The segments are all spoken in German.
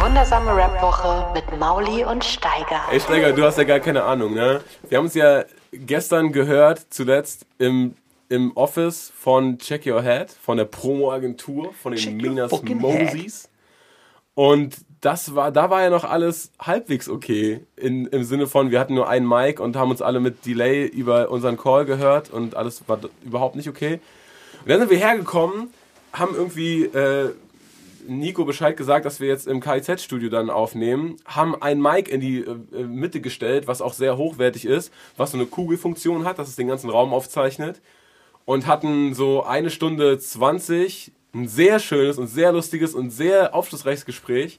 Wundersame Rap-Woche mit Mauli und Steiger. Ey Steiger, du hast ja gar keine Ahnung, ne? Wir haben uns ja gestern gehört, zuletzt im, im Office von Check Your Head, von der Promo-Agentur, von den Minas Moses. Und das war, da war ja noch alles halbwegs okay. In, Im Sinne von, wir hatten nur einen Mic und haben uns alle mit Delay über unseren Call gehört und alles war überhaupt nicht okay. Und dann sind wir hergekommen, haben irgendwie äh, Nico Bescheid gesagt, dass wir jetzt im KIZ-Studio dann aufnehmen, haben ein Mic in die äh, Mitte gestellt, was auch sehr hochwertig ist, was so eine Kugelfunktion hat, dass es den ganzen Raum aufzeichnet. Und hatten so eine Stunde 20 ein sehr schönes und sehr lustiges und sehr aufschlussreiches Gespräch.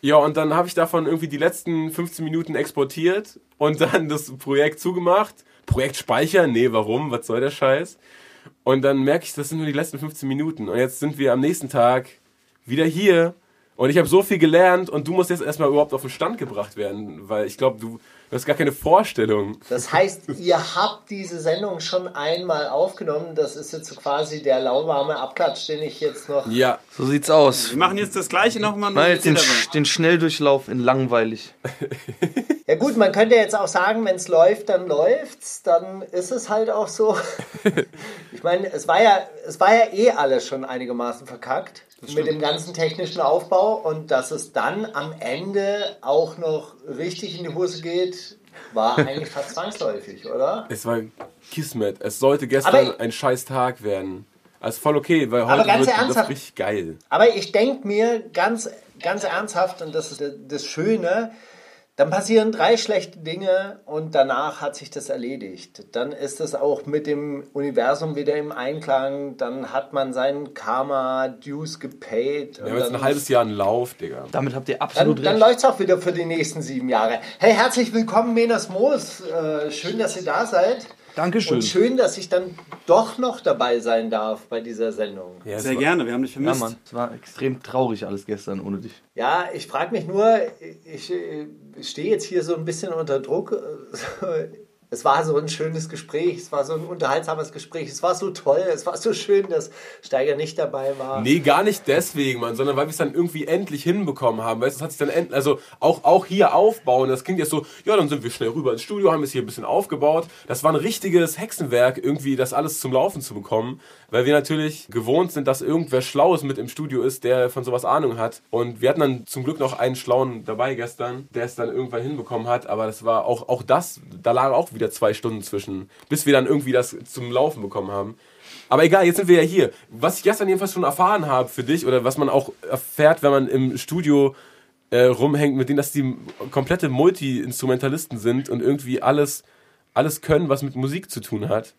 Ja, und dann habe ich davon irgendwie die letzten 15 Minuten exportiert und dann das Projekt zugemacht. Projekt speichern? Nee, warum? Was soll der Scheiß? Und dann merke ich, das sind nur die letzten 15 Minuten. Und jetzt sind wir am nächsten Tag wieder hier. Und ich habe so viel gelernt und du musst jetzt erstmal überhaupt auf den Stand gebracht werden, weil ich glaube, du, du hast gar keine Vorstellung. Das heißt, ihr habt diese Sendung schon einmal aufgenommen. Das ist jetzt quasi der lauwarme Abklatsch, den ich jetzt noch. Ja. So sieht's aus. Wir machen jetzt das gleiche nochmal. Mal jetzt den, den Schnelldurchlauf in langweilig. Ja gut, man könnte jetzt auch sagen, wenn es läuft, dann läuft's, dann ist es halt auch so. Ich meine, es war ja, es war ja eh alles schon einigermaßen verkackt mit dem ganzen technischen Aufbau und dass es dann am Ende auch noch richtig in die Hose geht, war eigentlich fast zwangsläufig, oder? Es war Kismet. Es sollte gestern Aber- ein scheiß Tag werden. Also voll okay, weil heute wird das richtig geil. Aber ich denke mir ganz, ganz ernsthaft, und das ist das Schöne, dann passieren drei schlechte Dinge und danach hat sich das erledigt. Dann ist es auch mit dem Universum wieder im Einklang, dann hat man seinen Karma-Dues gepaid. Wir haben jetzt dann, ein halbes Jahr einen Lauf, Digga. Damit habt ihr dann, absolut dann recht. läuft es auch wieder für die nächsten sieben Jahre. Hey, herzlich willkommen, Menas Moos. Äh, schön, dass ihr da seid. Dankeschön. Und schön, dass ich dann doch noch dabei sein darf bei dieser Sendung. Ja, Sehr war- gerne, wir haben dich Ja, vermisst. Mann. Es war extrem traurig alles gestern ohne dich. Ja, ich frage mich nur, ich, ich stehe jetzt hier so ein bisschen unter Druck. Es war so ein schönes Gespräch, es war so ein unterhaltsames Gespräch, es war so toll, es war so schön, dass Steiger nicht dabei war. Nee, gar nicht deswegen, Mann, sondern weil wir es dann irgendwie endlich hinbekommen haben. Weißt du, es hat sich dann end, also auch, auch hier aufbauen. Das klingt jetzt so, ja, dann sind wir schnell rüber ins Studio, haben es hier ein bisschen aufgebaut. Das war ein richtiges Hexenwerk, irgendwie das alles zum Laufen zu bekommen, weil wir natürlich gewohnt sind, dass irgendwer Schlaues mit im Studio ist, der von sowas Ahnung hat. Und wir hatten dann zum Glück noch einen Schlauen dabei gestern, der es dann irgendwann hinbekommen hat. Aber das war auch, auch das, da lagen auch wieder zwei Stunden zwischen, bis wir dann irgendwie das zum Laufen bekommen haben. Aber egal, jetzt sind wir ja hier. Was ich gestern jedenfalls schon erfahren habe für dich oder was man auch erfährt, wenn man im Studio äh, rumhängt, mit denen, dass die komplette Multi-Instrumentalisten sind und irgendwie alles, alles können, was mit Musik zu tun hat.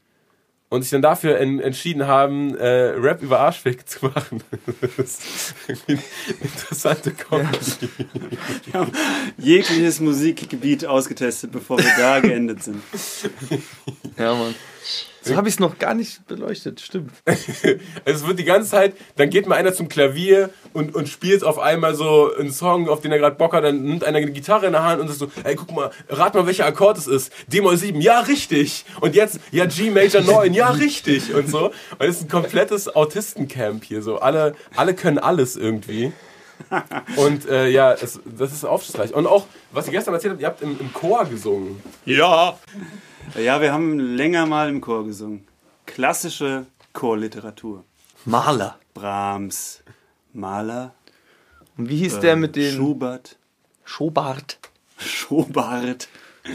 Und sich dann dafür en entschieden haben, äh, Rap über Arschfick zu machen. das ist eine interessante Comedy. Wir haben jegliches Musikgebiet ausgetestet, bevor wir da geendet sind. Ja, Mann. So habe ich es noch gar nicht beleuchtet, stimmt. Es wird die ganze Zeit, dann geht mal einer zum Klavier und, und spielt auf einmal so einen Song, auf den er gerade Bock hat, dann nimmt einer eine Gitarre in der Hand und sagt so, ey, guck mal, rat mal, welcher Akkord es ist. D-Moll 7, ja, richtig. Und jetzt, ja, G Major 9, ja, richtig. Und so. Und es ist ein komplettes Autistencamp hier, so. Alle, alle können alles irgendwie. Und äh, ja, es, das ist aufschlussreich. Und auch, was ihr gestern erzählt habt, ihr habt im, im Chor gesungen. Ja! Ja, wir haben länger mal im Chor gesungen. Klassische Chorliteratur. Maler. Brahms, Mahler, Und wie hieß der mit den Schubert, Schobart? Schobart.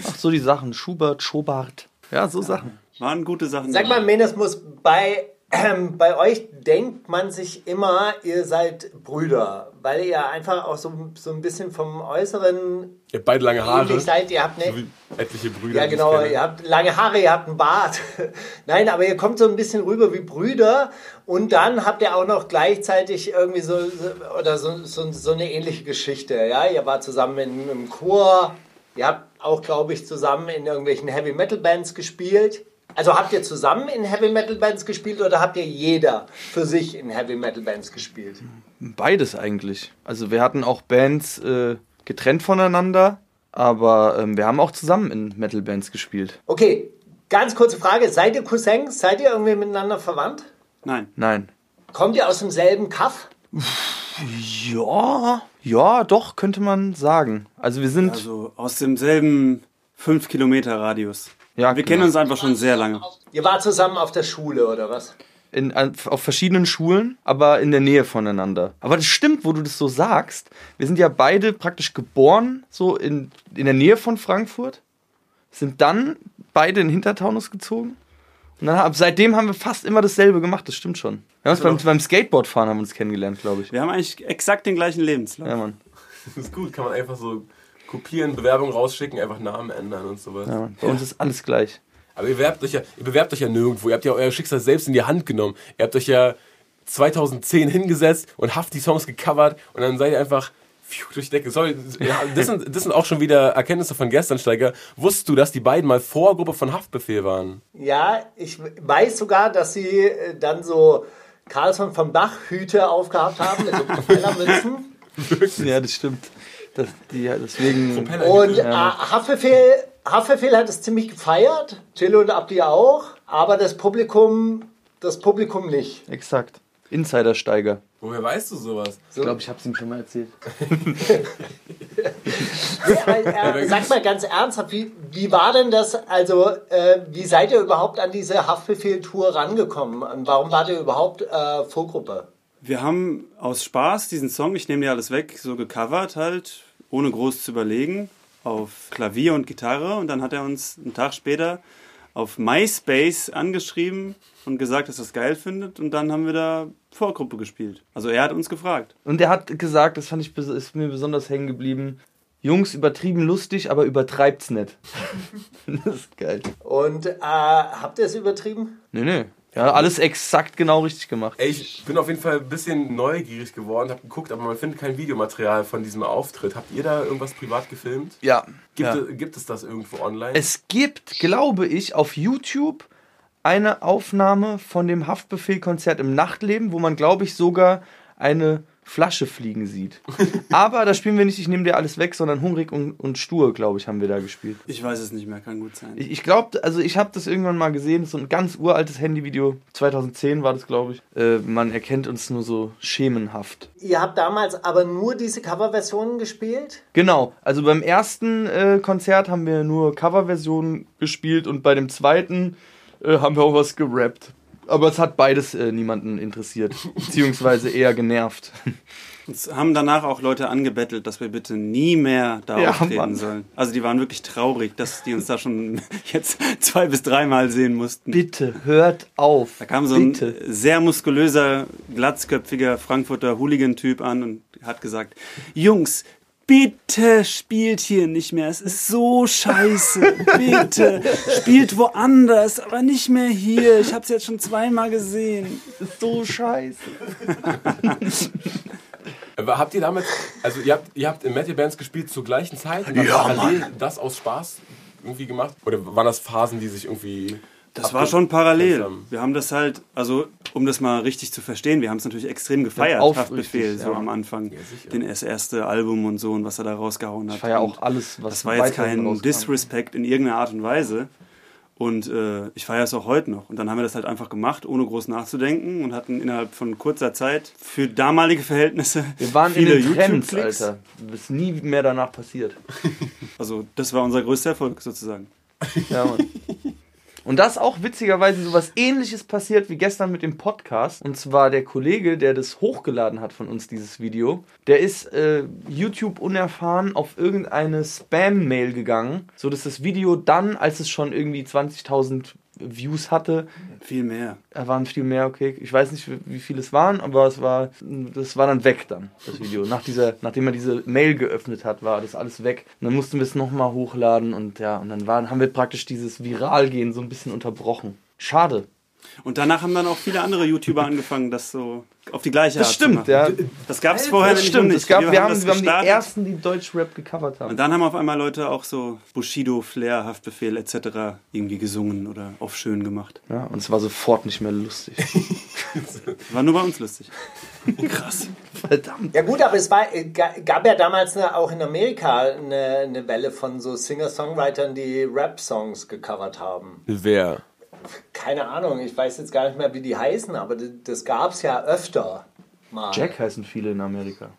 Ach so, die Sachen. Schubert, Schobart. Ja, so Sachen. Waren gute Sachen. Sag mal. Menes muss bei ähm, bei euch denkt man sich immer, ihr seid Brüder, weil ihr einfach auch so, so ein bisschen vom Äußeren Ihr habt beide lange Haare. seid. Ihr habt So ne, wie etliche Brüder. ja genau, ihr habt lange Haare, ihr habt einen Bart. Nein, aber ihr kommt so ein bisschen rüber wie Brüder und dann habt ihr auch noch gleichzeitig irgendwie so, so oder so, so, so eine ähnliche Geschichte. Ja, ihr wart zusammen in, im Chor, ihr habt auch, glaube ich, zusammen in irgendwelchen Heavy Metal Bands gespielt. Also habt ihr zusammen in Heavy Metal Bands gespielt oder habt ihr jeder für sich in Heavy Metal Bands gespielt? Beides eigentlich. Also wir hatten auch Bands äh, getrennt voneinander, aber ähm, wir haben auch zusammen in Metal-Bands gespielt. Okay, ganz kurze Frage. Seid ihr Cousins? Seid ihr irgendwie miteinander verwandt? Nein. Nein. Kommt ihr aus demselben Kaff? Ja, ja, doch, könnte man sagen. Also wir sind, Also aus demselben 5 Kilometer Radius. Ja, Wir genau. kennen uns einfach schon sehr lange. Ihr wart zusammen auf der Schule oder was? in, auf verschiedenen Schulen, aber in der Nähe voneinander. Aber das stimmt, wo du das so sagst. Wir sind ja beide praktisch geboren, so in, in der Nähe von Frankfurt, sind dann beide in Hintertaunus gezogen. Und dann, ab seitdem haben wir fast immer dasselbe gemacht, das stimmt schon. Wir haben uns beim, beim Skateboardfahren haben wir uns kennengelernt, glaube ich. Wir haben eigentlich exakt den gleichen Lebenslauf. Ja, Mann. Das ist gut, kann man einfach so kopieren, Bewerbung rausschicken, einfach Namen ändern und sowas. Ja. Bei uns ist alles gleich. Aber ihr bewerbt euch ja, ihr bewerbt euch ja nirgendwo. Ihr habt ja euer Schicksal selbst in die Hand genommen. Ihr habt euch ja 2010 hingesetzt und haft die Songs gecovert und dann seid ihr einfach pfiuh, durch die Decke. Sorry, ja, das, sind, das sind auch schon wieder Erkenntnisse von gestern, Steiger. Wusstest du, dass die beiden mal Vorgruppe von Haftbefehl waren? Ja, ich weiß sogar, dass sie äh, dann so Carlson vom Dach Hüte aufgehabt haben mit so Propellermützen. Ja, das stimmt. Das, die, deswegen. Und äh, Haftbefehl, Haftbefehl hat es ziemlich gefeiert, Chilo und Abdi auch, aber das Publikum, das Publikum nicht. Exakt. Insidersteiger. Woher weißt du sowas? Ich glaube, ich habe es ihm schon mal erzählt. Äh, äh, sag mal ganz ernsthaft, wie, wie war denn das, also äh, wie seid ihr überhaupt an diese Haftbefehl-Tour rangekommen? Und warum wart ihr überhaupt äh, Vorgruppe? Wir haben aus Spaß diesen Song, ich nehme dir alles weg, so gecovert halt, ohne groß zu überlegen, auf Klavier und Gitarre. Und dann hat er uns einen Tag später auf MySpace angeschrieben und gesagt, dass er es geil findet. Und dann haben wir da Vorgruppe gespielt. Also er hat uns gefragt. Und er hat gesagt, das fand ich ist mir besonders hängen geblieben. Jungs, übertrieben lustig, aber übertreibt's nicht. das ist geil. Und äh, habt ihr es übertrieben? Nee, nee. Ja, alles exakt genau richtig gemacht. Ey, ich bin auf jeden Fall ein bisschen neugierig geworden, hab geguckt, aber man findet kein Videomaterial von diesem Auftritt. Habt ihr da irgendwas privat gefilmt? Ja. Gibt, ja. es, gibt es das irgendwo online? Es gibt, glaube ich, auf YouTube eine Aufnahme von dem Haftbefehl-Konzert im Nachtleben, wo man, glaube ich, sogar eine Flasche fliegen sieht. Aber da spielen wir nicht, ich nehme dir alles weg, sondern hungrig und, und stur, glaube ich, haben wir da gespielt. Ich weiß es nicht mehr, kann gut sein. Ich, ich glaube, also ich habe das irgendwann mal gesehen, so ein ganz uraltes Handyvideo, 2010 war das, glaube ich. Äh, man erkennt uns nur so schemenhaft. Ihr habt damals aber nur diese Coverversionen gespielt? Genau, also beim ersten äh, Konzert haben wir nur Coverversionen gespielt und bei dem zweiten äh, haben wir auch was gerappt. Aber es hat beides äh, niemanden interessiert, beziehungsweise eher genervt. Uns haben danach auch Leute angebettelt, dass wir bitte nie mehr da Ja, auftreten Mann. sollen. Also die waren wirklich traurig, dass die uns da schon jetzt zwei bis dreimal sehen mussten. Bitte, hört auf. Da kam so ein Bitte. sehr muskulöser, glatzköpfiger Frankfurter Hooligan-Typ an und hat gesagt, Jungs, bitte spielt hier nicht mehr. Es ist so scheiße. Bitte spielt woanders, aber nicht mehr hier. Ich habe es jetzt schon zweimal gesehen. Das ist so scheiße. Aber habt ihr damit, also ihr habt, ihr habt in Metal Bands gespielt zur gleichen Zeit und habt parallel das aus Spaß irgendwie gemacht? Oder waren das Phasen, die sich irgendwie. Das war schon parallel. Wir haben das halt, also um das mal richtig zu verstehen, wir haben es natürlich extrem gefeiert, aufrichtig, Haftbefehl, so ja. am Anfang. sicher. den das erste Album und so und was er da rausgehauen hat. Ich feiere auch alles, was Das war jetzt kein rauskam. Disrespect in irgendeiner Art und Weise. Und äh, ich feiere es auch heute noch. Und dann haben wir das halt einfach gemacht, ohne groß nachzudenken und hatten innerhalb von kurzer Zeit für damalige Verhältnisse Wir waren in viele den Trends. Alter. Das ist nie mehr danach passiert. Also das war unser größter Erfolg sozusagen. Ja, Mann. Und das ist auch witzigerweise sowas ähnliches passiert wie gestern mit dem Podcast. Und zwar der Kollege, der das hochgeladen hat von uns, dieses Video, der ist äh, YouTube unerfahren auf irgendeine Spam-Mail gegangen, so dass das Video dann, als es schon irgendwie 20.000 Views hatte. Viel mehr. Da waren viel mehr, okay. Ich weiß nicht, wie- wie viel es waren, aber es war, das war dann weg dann, das Video. Nach dieser, nachdem er diese Mail geöffnet hat, war das alles weg. Und dann mussten wir es nochmal hochladen und ja, und dann waren, haben wir praktisch dieses Viralgehen so ein bisschen unterbrochen. Schade. Und danach haben dann auch viele andere YouTuber angefangen, das so auf die gleiche Das Art stimmt, zu machen. ja. Das gab es vorher Das stimmt. noch Es gab, wir, haben, das wir haben die ersten, die Deutschrap gecovert haben. Und dann haben auf einmal Leute auch so Bushido, Flair, Haftbefehl etc. irgendwie gesungen oder auf schön gemacht. Ja, und es war sofort nicht mehr lustig. War nur bei uns lustig. Krass. Verdammt. Ja gut, aber es war, äh, ga- gab ja damals eine, auch in Amerika eine, eine Welle von so Singer-Songwritern, die Rap-Songs gecovert haben. Wer? Keine Ahnung, ich weiß jetzt gar nicht mehr, wie die heißen, aber das, das gab es ja öfter mal. Jack heißen viele in Amerika.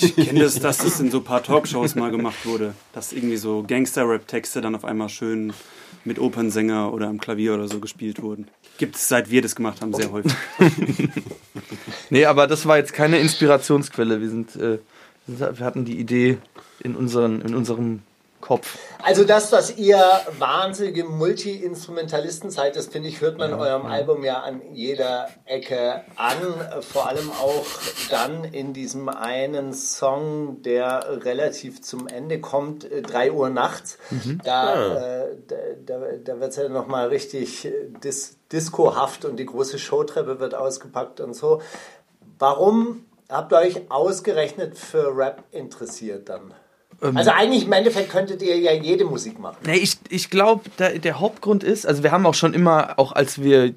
Ich kenne das, dass das in so ein paar Talkshows mal gemacht wurde. Dass irgendwie so Gangster-Rap-Texte dann auf einmal schön mit Opernsänger oder am Klavier oder so gespielt wurden. Gibt es, seit wir das gemacht haben, sehr häufig. Nee, aber das war jetzt keine Inspirationsquelle. Wir sind, äh, wir hatten die Idee in, unseren, in unserem Kopf. Also das, dass ihr wahnsinnige Multi-Instrumentalisten seid, das finde ich, hört man eurem Album ja an jeder Ecke an. Vor allem auch dann in diesem einen Song, der relativ zum Ende kommt, äh, 3 Uhr nachts. Da, äh, da, da, da wird es ja nochmal richtig äh, dis discohaft und die große Showtreppe wird ausgepackt und so. Warum habt ihr euch ausgerechnet für Rap interessiert dann? Also eigentlich im Endeffekt könntet ihr ja jede Musik machen. Nee, ich, ich glaube, der Hauptgrund ist, also wir haben auch schon immer, auch als wir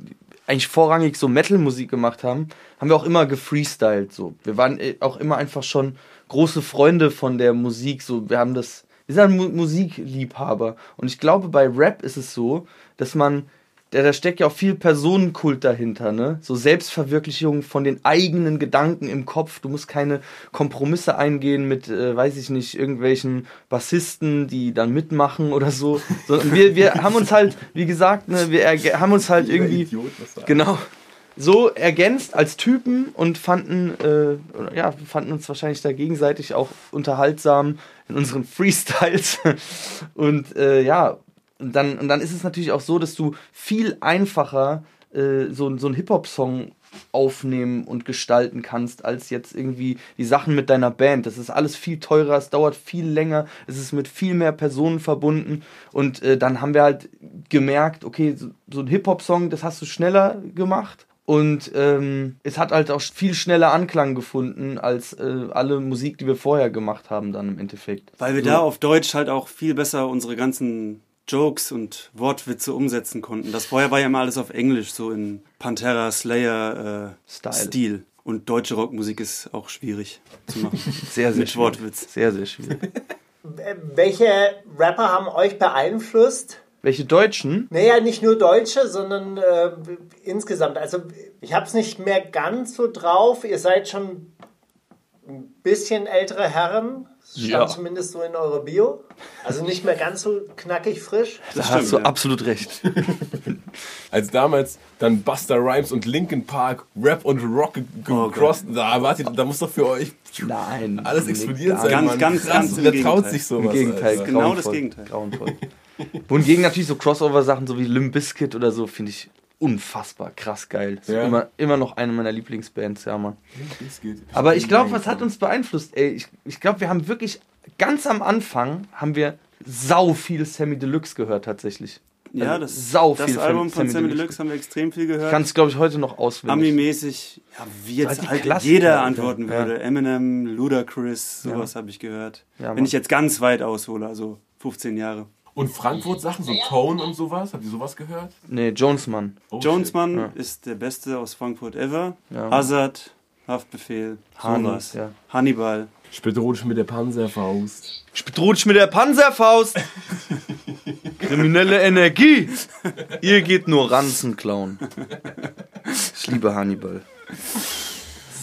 eigentlich vorrangig so Metal-Musik gemacht haben, haben wir auch immer gefreestylt. So. Wir waren äh, auch immer einfach schon große Freunde von der Musik. So. Wir haben das, wir sind Mu Musikliebhaber. Und ich glaube, bei Rap ist es so, dass man, da, da steckt ja auch viel Personenkult dahinter, ne? So Selbstverwirklichung von den eigenen Gedanken im Kopf. Du musst keine Kompromisse eingehen mit, äh, weiß ich nicht, irgendwelchen Bassisten, die dann mitmachen oder so. Sondern wir, wir haben uns halt, wie gesagt, ne, wir haben uns halt irgendwie. Genau. So ergänzt als Typen und fanden, äh, ja, fanden uns wahrscheinlich da gegenseitig auch unterhaltsam in unseren Freestyles. Und äh, ja, und dann, und dann ist es natürlich auch so, dass du viel einfacher äh, so, so einen Hip-Hop-Song aufnehmen und gestalten kannst, als jetzt irgendwie die Sachen mit deiner Band. Das ist alles viel teurer, es dauert viel länger, es ist mit viel mehr Personen verbunden und äh, dann haben wir halt gemerkt, okay, so, so ein Hip-Hop-Song, das hast du schneller gemacht und ähm, es hat halt auch viel schneller Anklang gefunden als äh, alle Musik, die wir vorher gemacht haben dann im Endeffekt. Weil wir So. da auf Deutsch halt auch viel besser unsere ganzen Jokes und Wortwitze umsetzen konnten. Das vorher war ja immer alles auf Englisch, so in Pantera, Slayer äh, Style. Stil. Und deutsche Rockmusik ist auch schwierig zu machen. sehr, sehr Mit schwierig. Wortwitz. Sehr, sehr schwierig. Welche Rapper haben euch beeinflusst? Welche Deutschen? Naja, nicht nur Deutsche, sondern äh, insgesamt. Also ich habe es nicht mehr ganz so drauf. Ihr seid schon ein bisschen ältere Herren. Stand Ja. zumindest so in eurer Bio. Also nicht mehr ganz so knackig frisch. Da stimmt, hast du ja. absolut recht. Als damals dann Buster Rhymes und Linkin Park Rap und Rock Oh gecrossed, da wartet, da muss doch für euch Nein. alles explodiert sein. Ganz, Mann. ganz, Krass, ganz Wer traut Gegenteil. sich sowas? Im Gegenteil, Alter? Genau das grauenvoll. Gegenteil. Grauenvoll. Wohingegen natürlich so Crossover-Sachen, so wie Limp Bizkit oder so, finde ich unfassbar krass geil. Ja. immer, immer noch eine meiner Lieblingsbands, ja, Mann. Aber ich glaube, was hat uns beeinflusst? Ey, ich, ich glaube, wir haben wirklich ganz am Anfang haben wir sau viel Sammy Deluxe gehört tatsächlich. Ja, Also das, sau das viel von Album von Sammy Sammy Deluxe. Deluxe haben wir extrem viel gehört. kann es, glaube ich, heute noch auswendig. Ami-mäßig, ja, wie jetzt halt Klassiker, jeder antworten Ja. würde. Eminem, Ludacris, sowas habe ich gehört. Ja, Wenn ich jetzt ganz weit aushole, also 15 Jahre. Und Frankfurt Sachen, so Tone und sowas, habt ihr sowas gehört? Nee, Jonesmann. Oh, Jonesmann Ja. ist der Beste aus Frankfurt ever. Ja. Hazard, Haftbefehl, Hani, sowas. ja. Hannibal. shit. Spätrotisch mit der Panzerfaust. Ich bedrohe dich mit der Panzerfaust. Kriminelle Energie. Ihr geht nur Ranzen klauen. Ich liebe Hannibal.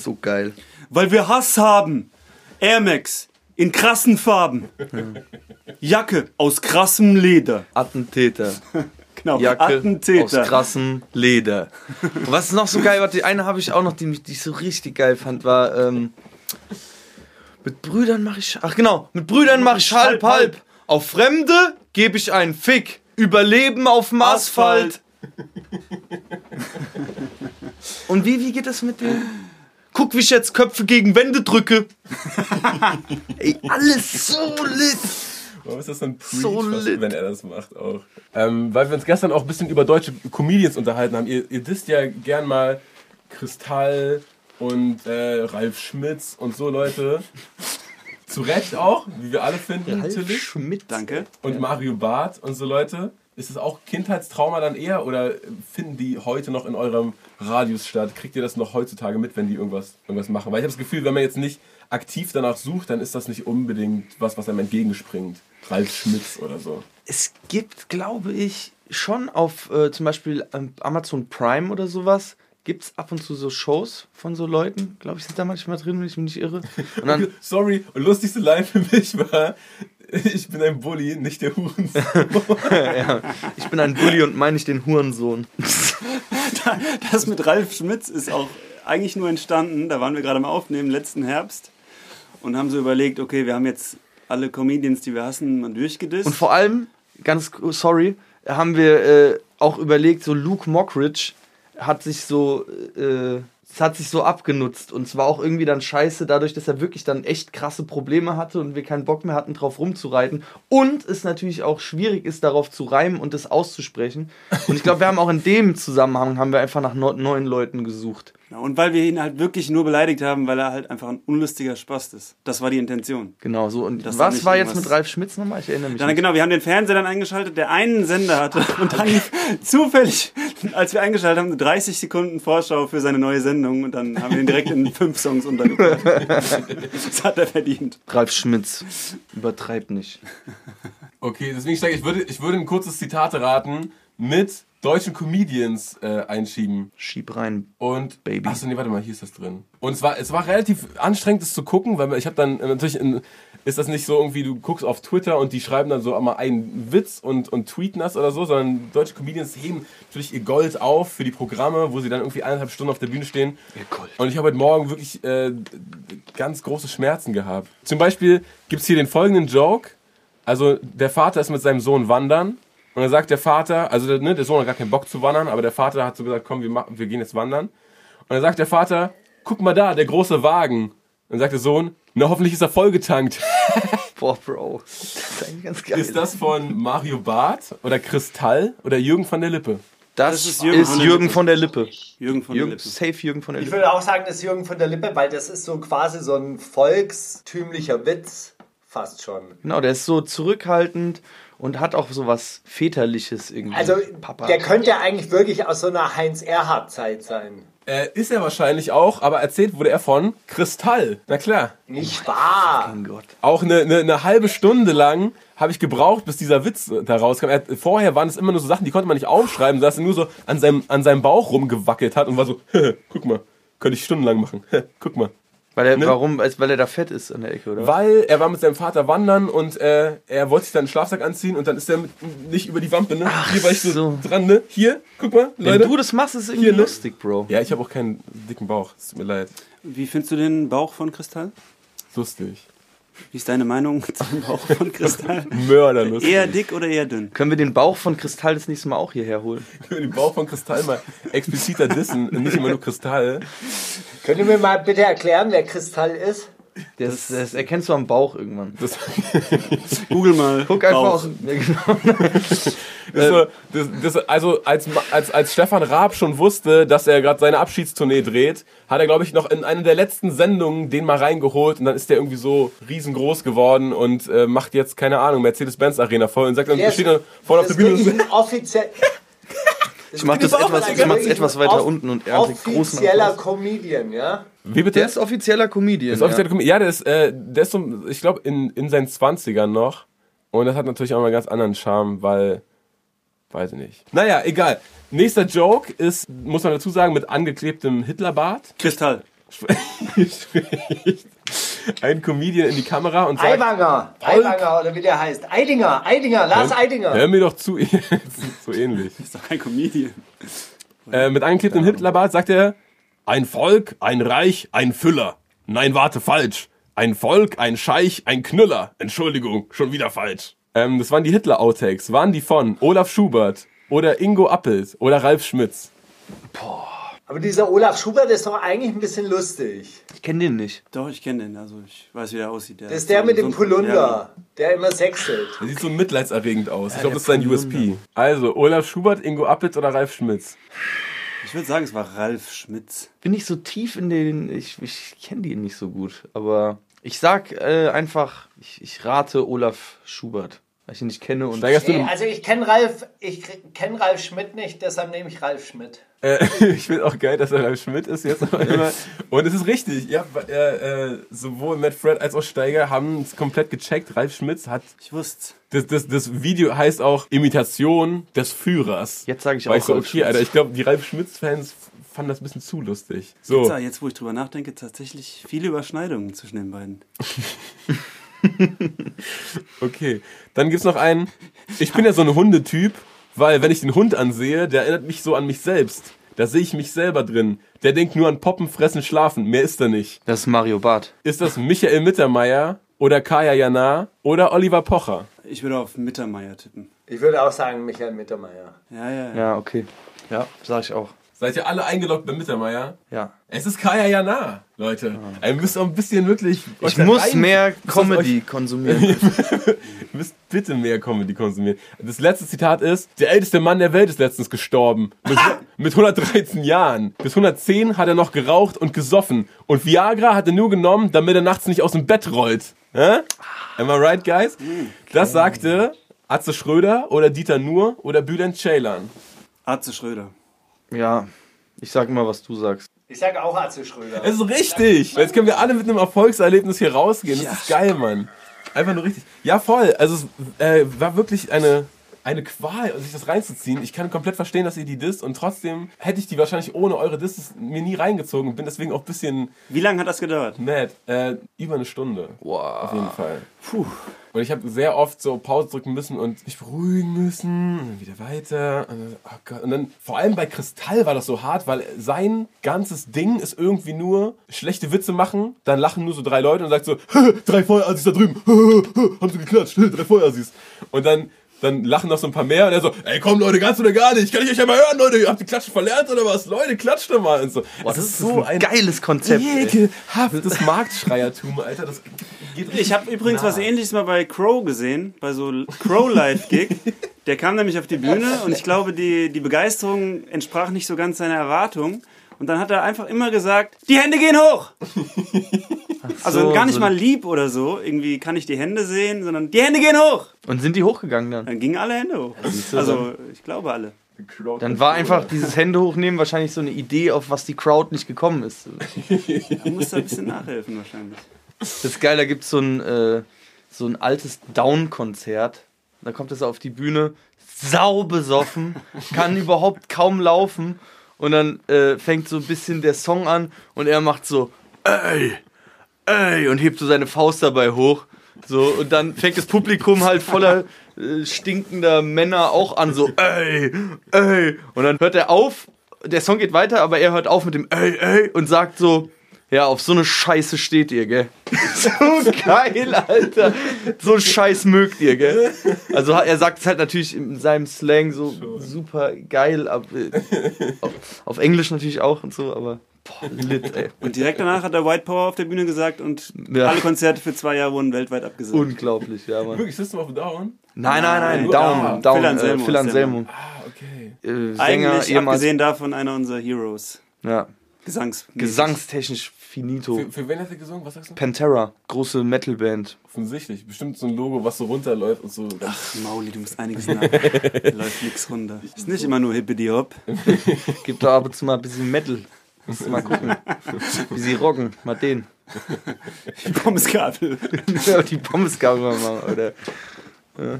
So geil. Weil wir Hass haben. Air Max in krassen Farben. Jacke aus krassem Leder. Attentäter. Genau, Jacke aus Attentäter. krassem Leder. Und was ist noch so geil? Warte, die eine habe ich auch noch, die, mich- die ich so richtig geil fand, war ähm, mit Brüdern mache ich. Ach genau, mit Brüdern mache ich halb halb. Auf Fremde gebe ich einen Fick. Überleben auf dem Asphalt. Und wie, wie geht das mit dem? Guck, wie ich jetzt Köpfe gegen Wände drücke. Ey, alles so lit. Warum ist das so ein Preach, So was, wenn er das macht auch? Ähm, weil wir uns gestern auch ein bisschen über deutsche Comedians unterhalten haben. Ihr, ihr disst ja gern mal Kristall und äh, Ralf Schmitz und so Leute. Zu Recht auch, wie wir alle finden natürlich. Schmidt. Danke. Und Mario Barth und so Leute. Ist es auch Kindheitstrauma dann eher oder finden die heute noch in eurem Radius statt? Kriegt ihr das noch heutzutage mit, wenn die irgendwas, irgendwas machen? Weil ich habe das Gefühl, wenn man jetzt nicht aktiv danach sucht, dann ist das nicht unbedingt was, was einem entgegenspringt. Ralf Schmitz oder so. Es gibt, glaube ich, schon auf äh, zum Beispiel ähm, Amazon Prime oder sowas, gibt es ab und zu so Shows von so Leuten. Glaube ich, sind da manchmal drin, wenn ich mich nicht irre. Und dann, Sorry, und lustigste Line für mich war, ich bin ein Bully, nicht der Hurensohn. ja, ich bin ein Bully und meine ich den Hurensohn. Das mit Ralf Schmitz ist auch eigentlich nur entstanden, da waren wir gerade am Aufnehmen, letzten Herbst. Und haben so überlegt, okay, wir haben jetzt alle Comedians, die wir hassen, mal durchgedisst. Und vor allem, ganz sorry, haben wir äh, auch überlegt, so Luke Mockridge hat sich so, äh, hat sich so abgenutzt und zwar auch irgendwie dann scheiße, dadurch, dass er wirklich dann echt krasse Probleme hatte und wir keinen Bock mehr hatten, drauf rumzureiten. Und es natürlich auch schwierig ist, darauf zu reimen und das auszusprechen. Und ich glaube, wir haben auch in dem Zusammenhang haben wir einfach nach neu- neuen Leuten gesucht. Und weil wir ihn halt wirklich nur beleidigt haben, weil er halt einfach ein unlustiger Spast ist. Das war die Intention. Genau so. Und Das was war jetzt mit Ralf Schmitz nochmal? Ich erinnere mich. Dann, nicht. genau, wir haben den Fernseher dann eingeschaltet, der einen Sender hatte und dann zufällig, als wir eingeschaltet haben, 30 Sekunden Vorschau für seine neue Sendung und dann haben wir ihn direkt in fünf Songs untergebracht. das hat er verdient. Ralf Schmitz. Übertreibt nicht. Okay, deswegen steige ich, würde, ich würde ein kurzes Zitat raten mit deutschen Comedians äh, einschieben. Schieb rein. Und Baby. Achso, nee, warte mal, hier ist das drin. Und es war, es war relativ anstrengend, das zu gucken, weil ich habe dann äh, natürlich in, ist das nicht so irgendwie, du guckst auf Twitter und die schreiben dann so einmal einen Witz und, und tweeten das oder so, sondern deutsche Comedians heben natürlich ihr Gold auf für die Programme, wo sie dann irgendwie eineinhalb Stunden auf der Bühne stehen. Gold. Und ich habe heute Morgen wirklich äh, ganz große Schmerzen gehabt. Zum Beispiel gibt es hier den folgenden Joke. Also der Vater ist mit seinem Sohn wandern und dann sagt der Vater, also der, ne, der Sohn hat gar keinen Bock zu wandern, aber der Vater hat so gesagt, komm, wir, machen, wir gehen jetzt wandern. Und dann sagt der Vater, guck mal da, der große Wagen. Und dann sagt der Sohn, na hoffentlich ist er vollgetankt. Boah, Bro. Das ist eigentlich ganz geil. Ist das von Mario Barth oder Kristall oder Jürgen von der Lippe? Das, Das ist ist Jürgen Jürgen, von der von der Lippe. Jürgen von Jürgen, der Lippe. safe Jürgen von der Ich Lippe. würde auch sagen, das ist Jürgen von der Lippe, weil das ist so quasi so ein volkstümlicher Witz. Fast schon. Genau, der ist so zurückhaltend und hat auch so was Väterliches irgendwie. Also, Papa. der könnte eigentlich wirklich aus so einer Heinz-Erhardt-Zeit sein. Äh, ist er wahrscheinlich auch, aber erzählt wurde er von Kristall. Na klar. Nicht wahr? Gott. Auch eine, eine, eine halbe Stunde lang habe ich gebraucht, bis dieser Witz da rauskam. Er, vorher waren es immer nur so Sachen, die konnte man nicht aufschreiben, dass er nur so an seinem, an seinem Bauch rumgewackelt hat und war so, guck mal, könnte ich stundenlang machen. guck mal. Weil er, Ne? warum? Weil er da fett ist an der Ecke, oder? Weil er war mit seinem Vater wandern und äh, er wollte sich dann einen Schlafsack anziehen und dann ist er mit, nicht über die Wampe, ne? Hier war ich so, so. dran, ne? Hier, guck mal, Wenn Leute. du das machst, ist es irgendwie Hier, ne? lustig, Bro. Ja, ich habe auch keinen dicken Bauch, es tut mir leid. Wie findest du den Bauch von Kristall? Lustig. Wie ist deine Meinung zum Bauch von Kristall? Mörderlustig. Eher dick oder eher dünn? Können wir den Bauch von Kristall das nächste Mal auch hierher holen? Können wir den Bauch von Kristall mal expliziter dissen, nicht immer nur Kristall. Könnt ihr mir mal bitte erklären, wer Kristall ist? Das, das erkennst du am Bauch irgendwann. Das, Google mal. Guck einfach Bauch. aus. Ja, genau. das, so, das, das, also als, als, als Stefan Raab schon wusste, dass er gerade seine Abschiedstournee dreht, hat er, glaube ich, noch in einer der letzten Sendungen den mal reingeholt und dann ist der irgendwie so riesengroß geworden und äh, macht jetzt, keine Ahnung, Mercedes-Benz Arena voll und sagt dann, Der steht dann vorne auf der Bühne. offiziell. Ich mach das etwas, ich mach's etwas weiter unten und er hat den großen Offizieller. Comedian, ja? Wie bitte? Der ist offizieller Comedian. Das ist offiziell ja. ja, der ist, äh, der ist so, ich glaube, in, in seinen 20ern noch. Und das hat natürlich auch mal einen ganz anderen Charme, weil, weiß ich nicht. Naja, egal. Nächster Joke ist, muss man dazu sagen, mit angeklebtem Hitlerbart. Kristall. spricht ein Comedian in die Kamera und sagt, Aiwanger, Aiwanger oder wie der heißt. Eidinger, Eidinger, Lars Eidinger. hör mir doch zu, so ähnlich. Ist doch kein Comedian. Äh, mit angeklebtem Hitlerbart sagt er, ein Volk, ein Reich, ein Füller. Nein, warte, falsch. Ein Volk, ein Scheich, ein Knüller. Entschuldigung, schon wieder falsch. Ähm, das waren die Hitler-Outtakes. Waren die von Olaf Schubert, oder Ingo Appelt oder Ralf Schmitz? Aber dieser Olaf Schubert ist doch eigentlich ein bisschen lustig. Ich kenne den nicht. Doch, ich kenne den, also ich weiß, wie der aussieht. Der Das ist der mit dem so- Polunder, Ja, der immer sexelt. Der sieht so mitleidserregend aus. Ich glaube, das ist sein. USP. Also, Olaf Schubert, Ingo Appelt oder Ralf Schmitz? ich würde sagen, es war Ralf Schmitz. Bin nicht so tief in den. Ich, ich kenne die nicht so gut. Aber ich sag äh, einfach, ich, ich rate Olaf Schubert. Weil ich ihn nicht kenne und. Steigerst du Nee, also ich kenne Ralf, ich kenne Ralf Schmidt nicht, deshalb nehme ich Ralf Schmidt. Äh, ich finde auch geil, dass er Ralf Schmidt ist jetzt aber immer. Und es ist richtig. Ja, äh, äh, sowohl Matt Fred als auch Steiger haben es komplett gecheckt. Ralf Schmitz hat. Ich wusste Das, das, das Video heißt auch Imitation des Führers. Jetzt sage ich auch ich so, okay. Alter, ich glaube, die Ralf Schmitz-Fans fanden das ein bisschen zu lustig. So. Jetzt, jetzt, wo ich drüber nachdenke, tatsächlich viele Überschneidungen zwischen den beiden. Okay, dann gibt's noch einen. Ich bin ja so ein Hundetyp, weil wenn ich den Hund ansehe, der erinnert mich so an mich selbst. Da sehe ich mich selber drin. Der denkt nur an Poppen, Fressen, Schlafen. Mehr ist er nicht. Das ist Mario Barth. Ist das Michael Mittermeier oder Kaya Jana oder Oliver Pocher? Ich würde auf Mittermeier tippen. Ich würde auch sagen Michael Mittermeier. Ja, ja, ja. Ja, okay. Ja, sag ich auch. Seid ihr alle eingeloggt bei Mittermeier? Ja. Es ist Kaya Jana, Leute. Ihr müsst auch ein bisschen wirklich. Ich muss rein- mehr Comedy konsumieren. Ihr müsst bitte mehr Comedy konsumieren. Das letzte Zitat ist: Der älteste Mann der Welt ist letztens gestorben. Mit, mit 113 Jahren. Bis 110 hat er noch geraucht und gesoffen. Und Viagra hat er nur genommen, damit er nachts nicht aus dem Bett rollt. Hä? Am I right, guys? Das sagte Atze Schröder oder Dieter Nuhr oder Bülent Ceylan. Arze Schröder. Ja, ich sag immer, was du sagst. Ich sage auch Atze Schröder. Es ist richtig. Jetzt können wir alle mit einem Erfolgserlebnis hier rausgehen. Das ist geil, Mann. Einfach nur richtig. Ja, voll. Also es äh, war wirklich eine, eine Qual, sich das reinzuziehen. Ich kann komplett verstehen, dass ihr die disst und trotzdem hätte ich die wahrscheinlich ohne eure Disses mir nie reingezogen und bin deswegen auch ein bisschen Wie lange hat das gedauert? mad. Äh, über eine Stunde. Wow. Auf jeden Fall. Puh. Und ich habe sehr oft so Pause drücken müssen und mich beruhigen müssen und dann wieder weiter. Und dann, oh Gott. und dann vor allem bei Kristall war das so hart, weil sein ganzes Ding ist irgendwie nur schlechte Witze machen, dann lachen nur so drei Leute und sagt so, drei Feuerassis da drüben, haben sie geklatscht, drei Feuerassis. Und dann dann lachen noch so ein paar mehr und er so, ey komm Leute, ganz oder gar nicht, kann ich euch ja mal hören, Leute, habt ihr Klatschen verlernt oder was? Leute, klatscht doch mal und so. Boah, das, ist so ein geiles Konzept. ekelhaftes Marktschreiertum, Alter, das geht Ich habe übrigens was ähnliches mal bei Crow gesehen, bei so Crow Live Gig. Der kam nämlich auf die Bühne und ich glaube, die, die Begeisterung entsprach nicht so ganz seiner Erwartung. Und dann hat er einfach immer gesagt, die Hände gehen hoch. Also so, gar nicht so- mal lieb oder so, irgendwie kann ich die Hände sehen, sondern die Hände gehen hoch. Und sind die hochgegangen dann? Dann gingen alle Hände hoch. Also ich glaube alle. Dann war einfach dieses Hände hochnehmen wahrscheinlich so eine Idee, auf was die Crowd nicht gekommen ist. Da musst du ein bisschen nachhelfen wahrscheinlich. Das ist geil, da gibt es so ein, äh, so ein altes Down-Konzert. Da kommt es auf die Bühne, sau besoffen, kann überhaupt kaum laufen. Und dann äh, fängt so ein bisschen der Song an und er macht so, ey, ey, und hebt so seine Faust dabei hoch. So, und dann fängt das Publikum halt voller äh, stinkender Männer auch an, so, ey, ey. Und dann hört er auf, der Song geht weiter, aber er hört auf mit dem ey, ey und sagt so, ja, auf so eine Scheiße steht ihr, gell? so geil, Alter. So einen Scheiß mögt ihr, gell? Also er sagt es halt natürlich in seinem Slang so super geil, ab, äh, auf, auf Englisch natürlich auch und so, aber boah, lit, ey. Und direkt danach hat er White Power auf der Bühne gesagt und Ja. alle Konzerte für zwei Jahre wurden weltweit abgesagt. Unglaublich, ja, Mann. Wirklich, System of Down? Nein, nein, nein. Down, Ah, Down, Phil äh, Anselmo Phil ist der Anselmo. Ah, okay. Äh, Sänger, Eigentlich abgesehen davon einer unserer Heroes. ja, Gesangs. gesangstechnisch finito. Für, für wen hat er gesungen? Was sagst du? Pantera, große Metalband. Offensichtlich. Bestimmt so ein Logo, was so runterläuft und so. Mauli, du musst einiges nach. Läuft nix runter. Ist nicht immer nur Hippity Hop. Gibt da ab und zu mal ein bisschen Metal. Musst du mal gucken, wie sie rocken. Mal den. Pommesgabel. Ja, die Pommesgabel mal machen, oder? Ja.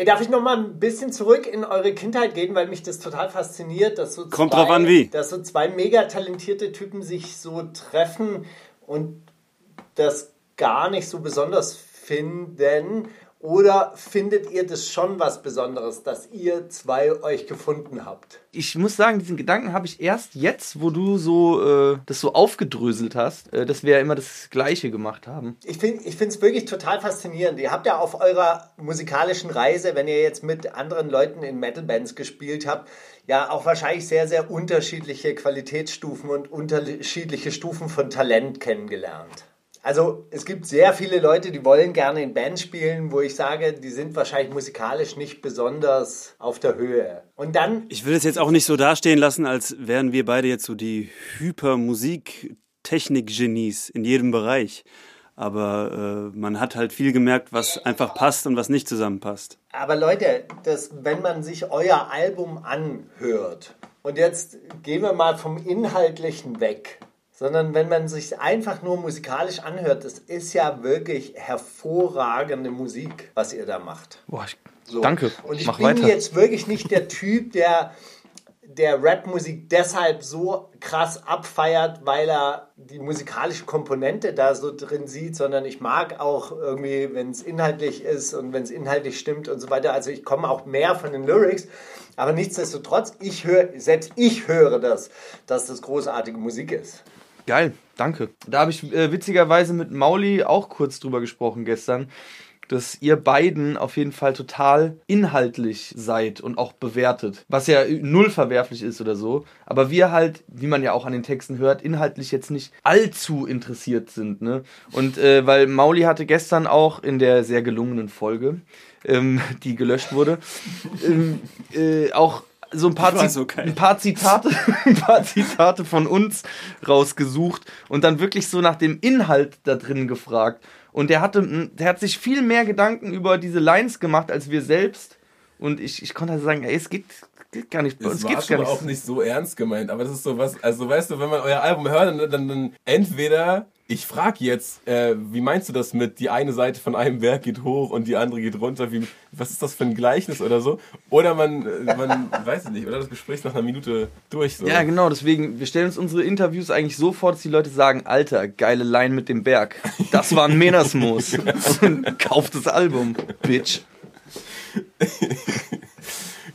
Die- Ey, darf ich noch mal ein bisschen zurück in eure Kindheit gehen, weil mich das total fasziniert, dass so Kommt zwei, drauf an, wie. dass so zwei mega talentierte Typen sich so treffen und das gar nicht so besonders finden Oder findet ihr das schon was Besonderes, dass ihr zwei euch gefunden habt? Ich muss sagen, diesen Gedanken habe ich erst jetzt, wo du so äh, das so aufgedröselt hast, äh, dass wir ja immer das Gleiche gemacht haben. Ich finde es wirklich total faszinierend. Ihr habt ja auf eurer musikalischen Reise, wenn ihr jetzt mit anderen Leuten in Metal-Bands gespielt habt, ja auch wahrscheinlich sehr, sehr unterschiedliche Qualitätsstufen und unterschiedliche Stufen von Talent kennengelernt. Also es gibt sehr viele Leute, die wollen gerne in Bands spielen, wo ich sage, die sind wahrscheinlich musikalisch nicht besonders auf der Höhe. Und dann... Ich will es jetzt auch nicht so dastehen lassen, als wären wir beide jetzt so die Hypermusik-Technik-Genies in jedem Bereich. Aber äh, man hat halt viel gemerkt, was einfach passt und was nicht zusammenpasst. Aber Leute, das, wenn man sich euer Album anhört, und jetzt gehen wir mal vom Inhaltlichen weg, sondern wenn man sich einfach nur musikalisch anhört, das ist ja wirklich hervorragende Musik, was ihr da macht. Boah, ich, so. danke. Und ich Mach bin weiter. jetzt wirklich nicht der Typ, der der Rapmusik deshalb so krass abfeiert, weil er die musikalische Komponente da so drin sieht, sondern ich mag auch irgendwie, wenn es inhaltlich ist und wenn es inhaltlich stimmt und so weiter. Also ich komme auch mehr von den Lyrics, aber nichtsdestotrotz, ich höre, selbst ich höre das, dass das großartige Musik ist. Geil, danke. Da habe ich äh, witzigerweise mit Mauli auch kurz drüber gesprochen gestern, dass ihr beiden auf jeden Fall total inhaltlich seid und auch bewertet. Was ja null verwerflich ist oder so. Aber wir halt, wie man ja auch an den Texten hört, inhaltlich jetzt nicht allzu interessiert sind. Ne? Und äh, weil Mauli hatte gestern auch in der sehr gelungenen Folge, ähm, die gelöscht wurde, ähm, äh, auch so ein paar, so ein paar Zitate, ein paar Zitate von uns rausgesucht und dann wirklich so nach dem Inhalt da drin gefragt. Und der hatte, der hat sich viel mehr Gedanken über diese Lines gemacht als wir selbst. Und ich, ich konnte halt sagen, ey, es geht, geht gar nicht. Es uns war geht's schon gar nicht. auch nicht so ernst gemeint, aber das ist so was, also weißt du, wenn man euer Album hört, dann, dann, dann entweder, ich frage jetzt, äh, wie meinst du das mit, die eine Seite von einem Werk geht hoch und die andere geht runter, wie, was ist das für ein Gleichnis oder so? Oder man, äh, man weiß es nicht, oder das Gespräch ist nach einer Minute durch. So. Ja, genau, deswegen, wir stellen uns unsere Interviews eigentlich so vor, dass die Leute sagen, Alter, geile Line mit dem Berg. Das war ein Menasmus. Und kauft das Album, Bitch.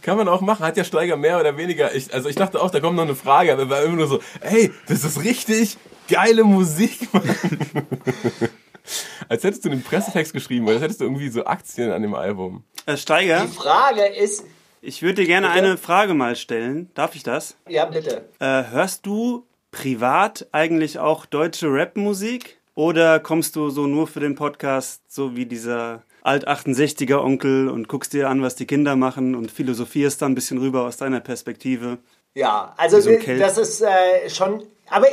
Kann man auch machen, hat ja Steiger mehr oder weniger. Ich, also ich dachte auch, da kommt noch eine Frage, aber war immer nur so, ey, das ist richtig geile Musik, Mann. Als hättest du einen Pressetext geschrieben, oder als hättest du irgendwie so Aktien an dem Album. Äh, Steiger, Die Frage ist, ich würde dir gerne eine Frage mal stellen. Darf ich das? ja bitte, Äh, hörst du privat eigentlich auch deutsche Rapmusik? Oder kommst du so nur für den Podcast, so wie dieser Alt-68er Onkel und guckst dir an, was die Kinder machen und philosophierst dann ein bisschen rüber aus deiner Perspektive? Ja, also so das ist äh, schon, aber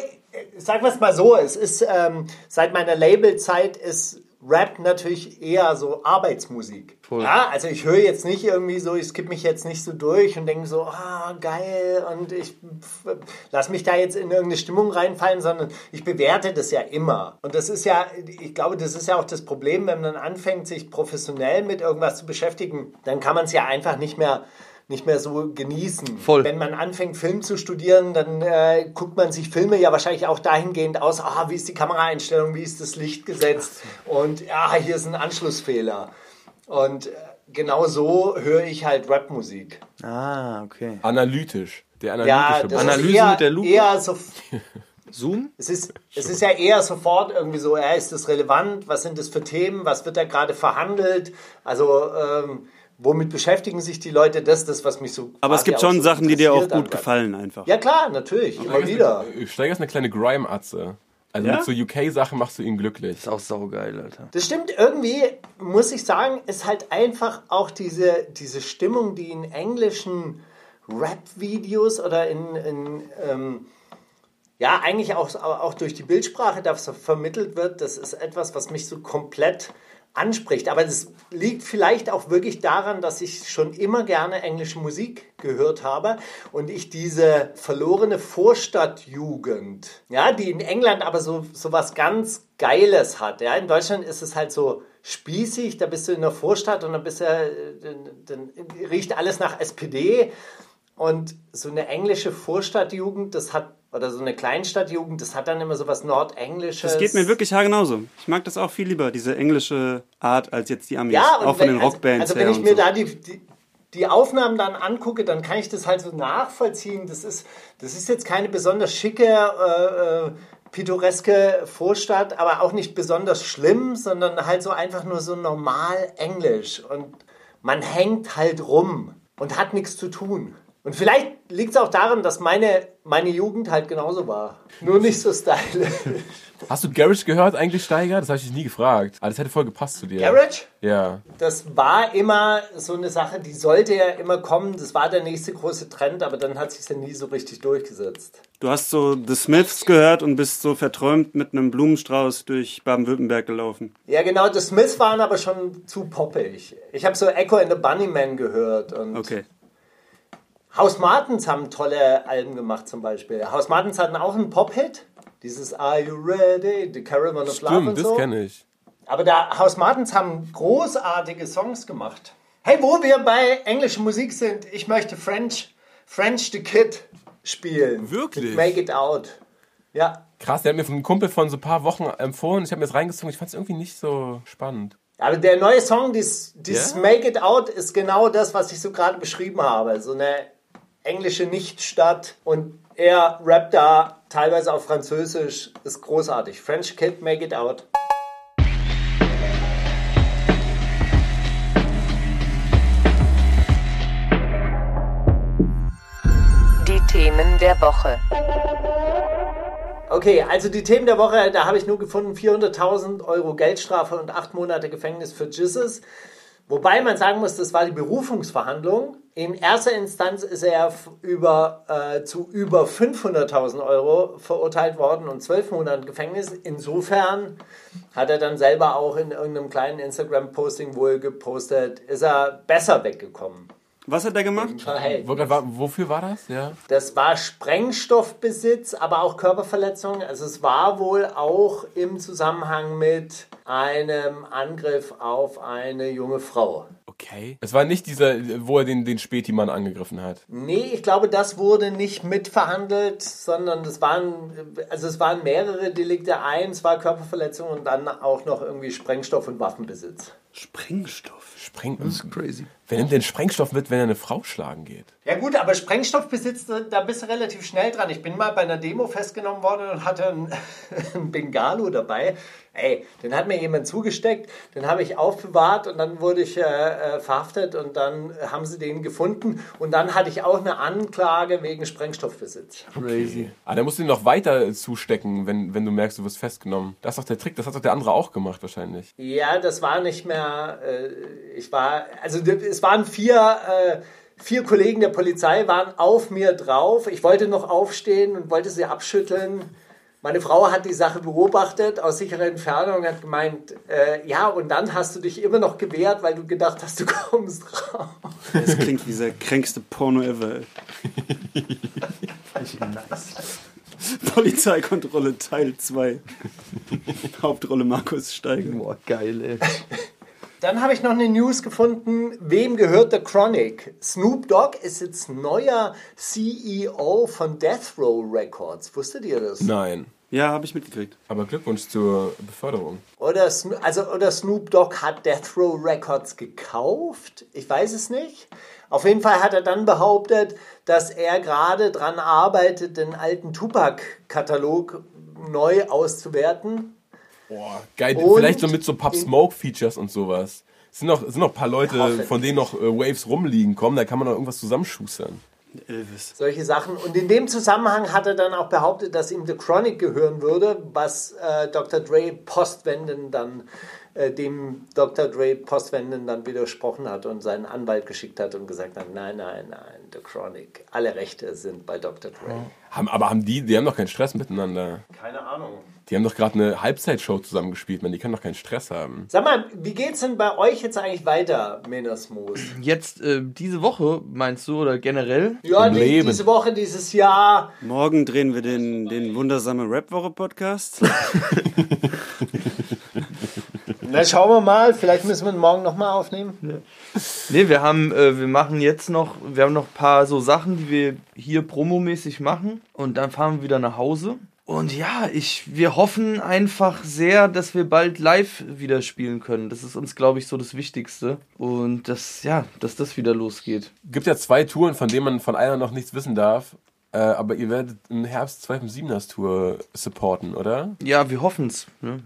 sagen wir es mal so, es ist ähm, seit meiner Labelzeit ist Rap natürlich eher so Arbeitsmusik. Voll. Ja, also ich höre jetzt nicht irgendwie so, ich skippe mich jetzt nicht so durch und denke so, ah, geil, und ich lass mich da jetzt in irgendeine Stimmung reinfallen, sondern ich bewerte das ja immer. Und das ist ja, ich glaube, das ist ja auch das Problem, wenn man anfängt, sich professionell mit irgendwas zu beschäftigen, dann kann man es ja einfach nicht mehr nicht mehr so genießen. Voll. Wenn man anfängt, Film zu studieren, dann äh, guckt man sich Filme ja wahrscheinlich auch dahingehend aus, ah, wie ist die Kameraeinstellung, wie ist das Licht gesetzt und ja, hier ist ein Anschlussfehler. Und äh, genau so höre ich halt Rapmusik. Ah, okay. Analytisch. Der analytische Ja, das. Analyse ist eher, mit der Lupe? eher so, Zoom? es ist, es ist ja eher sofort irgendwie so, ja, ist das relevant, was sind das für Themen, was wird da gerade verhandelt, also ähm, womit beschäftigen sich die Leute, das ist das, was mich so Aber es gibt schon so Sachen, die dir auch gut gefallen einfach. Ja klar, natürlich, immer Steiger ist wieder. eine- Steiger ist eine kleine Grime-Atze. Also Ja? mit so UK-Sachen machst du ihn glücklich. Ist auch saugeil, Alter. Das stimmt, irgendwie muss ich sagen, ist halt einfach auch diese, diese Stimmung, die in englischen Rap-Videos oder in, in ähm, ja, eigentlich auch, auch durch die Bildsprache da so vermittelt wird, das ist etwas, was mich so komplett anspricht. Aber das liegt vielleicht auch wirklich daran, dass ich schon immer gerne englische Musik gehört habe und ich diese verlorene Vorstadtjugend, ja, die in England aber so, so was ganz Geiles hat. Ja, in Deutschland ist es halt so spießig, da bist du in der Vorstadt und dann, bist du, dann, dann riecht alles nach SPD. Und so eine englische Vorstadtjugend, das hat oder so eine Kleinstadtjugend, das hat dann immer so was Nordenglisches. Das geht mir wirklich haargenauso. Ich mag das auch viel lieber, diese englische Art, als jetzt die Amis. Ja, auch von wenn, den Rockbands Also, also wenn ich mir so. da die, die, die Aufnahmen dann angucke, dann kann ich das halt so nachvollziehen. Das ist, das ist jetzt keine besonders schicke, äh, äh, pittoreske Vorstadt, aber auch nicht besonders schlimm, sondern halt so einfach nur so normal Englisch. Und man hängt halt rum und hat nichts zu tun. Und vielleicht liegt es auch daran, dass meine, meine Jugend halt genauso war. Nur nicht so stylisch. Hast du Garage gehört eigentlich, Steiger? Das habe ich dich nie gefragt. Aber das hätte voll gepasst zu dir. Garage? Ja. Das war immer so eine Sache, die sollte ja immer kommen. Das war der nächste große Trend, aber dann hat sich ja nie so richtig durchgesetzt. Du hast so The Smiths gehört und bist so verträumt mit einem Blumenstrauß durch Baden-Württemberg gelaufen. Ja, genau, die Smiths waren aber schon zu poppig. Ich habe so Echo and the Bunnyman gehört und Okay. House Martins haben tolle Alben gemacht zum Beispiel. House Martins hatten auch einen Pop-Hit. Dieses Are You Ready? The Caravan of Love Stimmt, und das so. kenne ich. Aber da House Martins haben großartige Songs gemacht. Hey, wo wir bei englischer Musik sind, ich möchte French, French the Kid spielen. Wirklich? Mit Make It Out. Ja. Krass, der hat mir von einem Kumpel von so ein paar Wochen empfohlen. Ich habe mir das reingezogen. Ich fand es irgendwie nicht so spannend. Aber der neue Song, dieses, dieses Ja? Make It Out, ist genau das, was ich so gerade beschrieben habe. So eine englische Nichtstadt und er rappt da teilweise auf Französisch. Ist großartig. French Kid, Make It Out. Die Themen der Woche. Okay, also die Themen der Woche, da habe ich nur gefunden 400.000 Euro Geldstrafe und acht Monate Gefängnis für Jesus. Wobei man sagen muss, das war die Berufungsverhandlung. In erster Instanz ist er über, äh, zu über 500.000 Euro verurteilt worden und zwölf Monaten Gefängnis. Insofern hat er dann selber auch in irgendeinem kleinen Instagram-Posting wohl gepostet, ist er besser weggekommen. Was hat der gemacht? Wofür war das? Ja. das war Sprengstoffbesitz, aber auch Körperverletzung. Also es war wohl auch im Zusammenhang mit einem Angriff auf eine junge Frau. Okay. Es war nicht dieser, wo er den, den Späti-Mann angegriffen hat. Nee, ich glaube, das wurde nicht mitverhandelt, sondern es waren, also es waren mehrere Delikte. Eins war Körperverletzung und dann auch noch irgendwie Sprengstoff und Waffenbesitz. Sprengstoff. Spreng Das ist crazy. Wer nimmt denn Sprengstoff mit, wenn er eine Frau schlagen geht? Ja gut, aber Sprengstoffbesitz, da bist du relativ schnell dran. Ich bin mal bei einer Demo festgenommen worden und hatte einen, einen Bengalo dabei. Ey, den hat mir jemand zugesteckt, den habe ich aufbewahrt und dann wurde ich äh, äh, verhaftet und dann haben sie den gefunden und dann hatte ich auch eine Anklage wegen Sprengstoffbesitz. Crazy. Ah, dann musst du ihn noch weiter zustecken, wenn, wenn du merkst, du wirst festgenommen. Das ist doch der Trick, das hat doch der andere auch gemacht wahrscheinlich. Ja, das war nicht mehr, äh, ich war, also es waren vier, äh, vier Kollegen der Polizei waren auf mir drauf. Ich wollte noch aufstehen und wollte sie abschütteln. Meine Frau hat die Sache beobachtet aus sicherer Entfernung und hat gemeint, äh, ja, und dann hast du dich immer noch gewehrt, weil du gedacht hast, du kommst raus. Das klingt wie der kränkste Porno ever. ey. Polizeikontrolle Teil 2. Hauptrolle Markus Steiger. Boah, geil, ey. Dann habe ich noch eine News gefunden. Wem gehört The Chronic? Snoop Dogg ist jetzt neuer CEO von Death Row Records. Wusstet ihr das? Nein. Ja, habe ich mitgekriegt. Aber Glückwunsch zur Beförderung. Oder, Sno- also, oder Snoop Dogg hat Death Row Records gekauft? Ich weiß es nicht. Auf jeden Fall hat er dann behauptet, dass er gerade dran arbeitet, den alten Tupac-Katalog neu auszuwerten. Boah, geil. Und Vielleicht so mit so Pub Smoke Features und sowas. Es sind noch, es sind noch ein paar Leute, von denen noch äh, Waves rumliegen. Kommen, da kann man noch irgendwas zusammenschustern. Elvis. Solche Sachen. Und in dem Zusammenhang hat er dann auch behauptet, dass ihm The Chronic gehören würde, was äh, Dr. Dre postwendend dann, äh, dem Dr. Dre postwendend dann widersprochen hat und seinen Anwalt geschickt hat und gesagt hat, nein, nein, nein, The Chronic, alle Rechte sind bei Dr. Dre. Haben, aber haben die, die haben doch keinen Stress miteinander. Keine Ahnung. Die haben doch gerade eine Halbzeitshow zusammengespielt, man. Die können doch keinen Stress haben. Sag mal, wie geht's denn bei euch jetzt eigentlich weiter, Menersmoos? Jetzt äh, diese Woche, meinst du, oder generell? Ja, Im die, Leben. diese Woche, dieses Jahr. Morgen drehen wir den, den wundersame Rap-Woche-Podcast. Na, schauen wir mal. Vielleicht müssen wir ihn morgen nochmal aufnehmen. Nee, wir haben, äh, wir machen jetzt noch, wir haben noch ein paar so Sachen, die wir hier promomäßig machen und dann fahren wir wieder nach Hause. Und ja, ich, wir hoffen einfach sehr, dass wir bald live wieder spielen können. Das ist uns, glaube ich, so das Wichtigste. Und dass, ja, dass das wieder losgeht. Gibt ja zwei Touren, von denen man von einer noch nichts wissen darf. Äh, aber ihr werdet im Herbst 257ers Tour supporten, oder? Ja, wir hoffen's. Ne?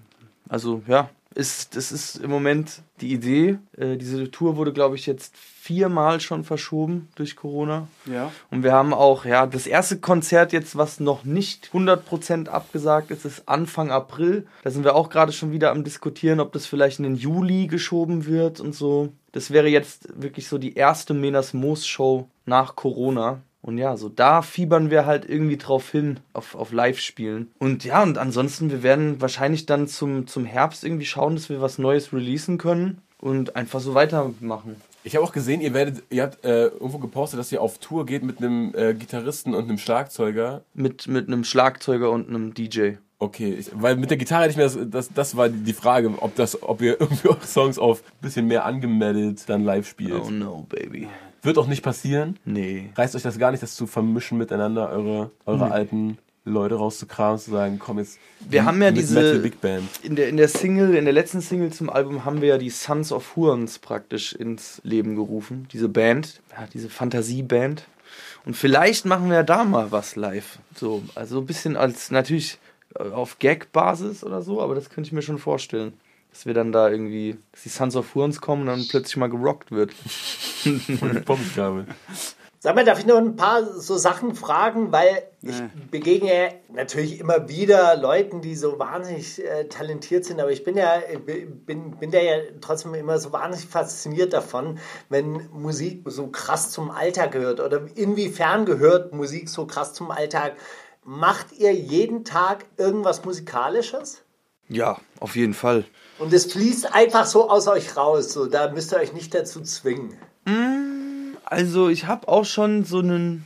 Also, ja, ist, das ist im Moment die Idee. Äh, diese Tour wurde, glaube ich, jetzt viermal schon verschoben durch Corona. Ja. Und wir haben auch, ja, das erste Konzert jetzt, was noch nicht 100% abgesagt ist, ist Anfang April. Da sind wir auch gerade schon wieder am diskutieren, ob das vielleicht in den Juli geschoben wird und so. Das wäre jetzt wirklich so die erste Menas Moos Show nach Corona. Und ja, so da fiebern wir halt irgendwie drauf hin, auf, auf Live-Spielen. Und ja, und ansonsten, wir werden wahrscheinlich dann zum, zum Herbst irgendwie schauen, dass wir was Neues releasen können und einfach so weitermachen. Ich habe auch gesehen, ihr werdet, ihr habt äh, irgendwo gepostet, dass ihr auf Tour geht mit einem äh, Gitarristen und einem Schlagzeuger. Mit, mit einem Schlagzeuger und einem DJ. Okay, ich, weil mit der Gitarre hätte ich mir das, das, das war die Frage, ob das, ob ihr irgendwie eure Songs auf ein bisschen mehr angemeldet dann live spielt. Oh no, baby. Wird auch nicht passieren. Nee. Reißt euch das gar nicht, das zu vermischen miteinander, eure, eure alten Leute rauszukramen, zu sagen, komm jetzt. Wir haben ja diese- Metal Big Band. In der, in der Single, in der letzten Single zum Album haben wir ja die Sons of Hurons praktisch ins Leben gerufen. Diese Band, ja, diese Fantasieband. Und vielleicht machen wir ja da mal was live. So, also ein bisschen als natürlich äh, auf Gag-Basis oder so, aber das könnte ich mir schon vorstellen. Dass wir dann da irgendwie, dass die Sons of Hurons kommen und dann plötzlich mal gerockt wird. Und Pommesgabel. Sag mal, darf ich noch ein paar so Sachen fragen, weil ich begegne ja natürlich immer wieder Leuten, die so wahnsinnig äh, talentiert sind, aber ich bin ja bin, bin da ja trotzdem immer so wahnsinnig fasziniert davon, wenn Musik so krass zum Alltag gehört oder inwiefern gehört Musik so krass zum Alltag. Macht ihr jeden Tag irgendwas Musikalisches? Ja, auf jeden Fall. Und es fließt einfach so aus euch raus, so da müsst ihr euch nicht dazu zwingen. Also ich habe auch schon so einen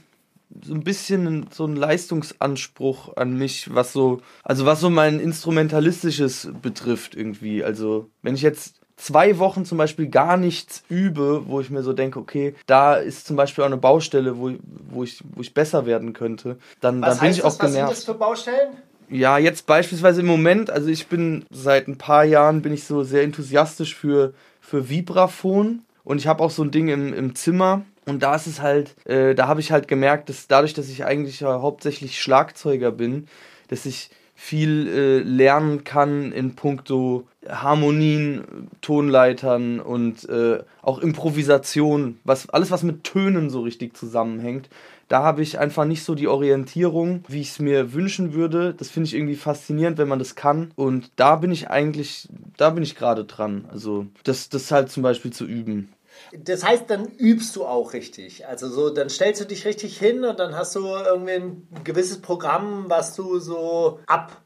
so ein bisschen so einen Leistungsanspruch an mich, was so also was so mein instrumentalistisches betrifft irgendwie. Also wenn ich jetzt zwei Wochen zum Beispiel gar nichts übe, wo ich mir so denke, okay, da ist zum Beispiel auch eine Baustelle, wo, wo, ich, wo ich besser werden könnte, dann, dann Was bin heißt ich das? auch Was sind genervt. das für Baustellen? Ja, jetzt beispielsweise im Moment, also ich bin seit ein paar Jahren bin ich so sehr enthusiastisch für, für Vibraphon und ich habe auch so ein Ding im, im Zimmer und da ist es halt, äh, da habe ich halt gemerkt, dass dadurch, dass ich eigentlich ja hauptsächlich Schlagzeuger bin, dass ich viel äh, lernen kann in puncto Harmonien, Tonleitern und äh, auch Improvisation, was alles was mit Tönen so richtig zusammenhängt. Da habe ich einfach nicht so die Orientierung, wie ich es mir wünschen würde. Das finde ich irgendwie faszinierend, wenn man das kann. Und da bin ich eigentlich, da bin ich gerade dran. Also das, das halt zum Beispiel zu üben. Das heißt, dann übst du auch richtig. Also so, dann stellst du dich richtig hin und dann hast du irgendwie ein gewisses Programm, was du so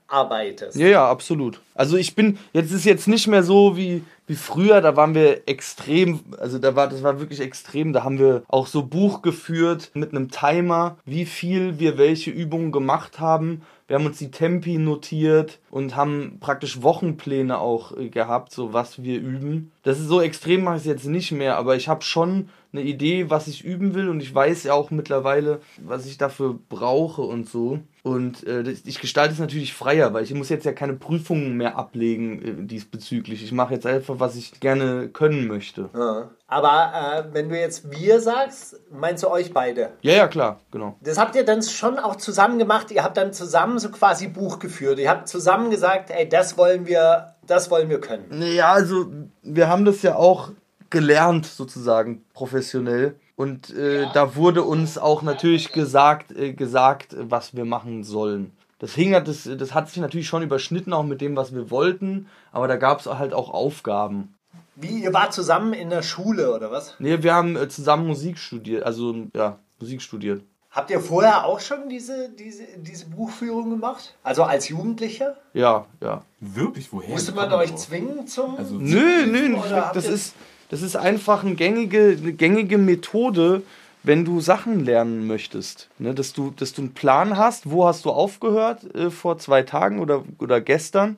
abarbeitest. Ja, ja, absolut. Also ich bin, jetzt ist jetzt nicht mehr so wie, wie früher, da waren wir extrem, also da war, das war wirklich extrem, da haben wir auch so Buch geführt mit einem Timer, wie viel wir welche Übungen gemacht haben. Wir haben uns die Tempi notiert und haben praktisch Wochenpläne auch äh, gehabt, so was wir üben. Das ist so extrem mache ich es jetzt nicht mehr, aber ich habe schon eine Idee, was ich üben will und ich weiß ja auch mittlerweile, was ich dafür brauche und so. Und äh, ich gestalte es natürlich freier, weil ich muss jetzt ja keine Prüfungen mehr ablegen äh, diesbezüglich. Ich mache jetzt einfach, was ich gerne können möchte. Ja. Aber äh, wenn du jetzt wir sagst, meinst du euch beide? Ja, ja, klar, genau. Das habt ihr dann schon auch zusammen gemacht. Ihr habt dann zusammen so quasi Buch geführt. Ihr habt zusammen gesagt, ey, das wollen wir, das wollen wir können. Ja, also wir haben das ja auch gelernt sozusagen professionell. Und äh, da wurde uns auch natürlich gesagt, äh, gesagt, was wir machen sollen. Das hing hat, das, das hat sich natürlich schon überschnitten, auch mit dem, was wir wollten, aber da gab es halt auch Aufgaben. Wie, ihr wart zusammen in der Schule oder was? Nee, wir haben äh, zusammen Musik studiert, also ja, Musik studiert. Habt ihr vorher auch schon diese, diese, diese Buchführung gemacht? Also als Jugendlicher? Ja, ja. Wirklich, woher? Musste man euch zwingen zum. Also, Nö, nö, habt das ist, das ist einfach eine gängige, eine gängige Methode, wenn du Sachen lernen möchtest. Ne? Dass, du, dass du einen Plan hast, wo hast du aufgehört äh, vor zwei Tagen oder, oder gestern.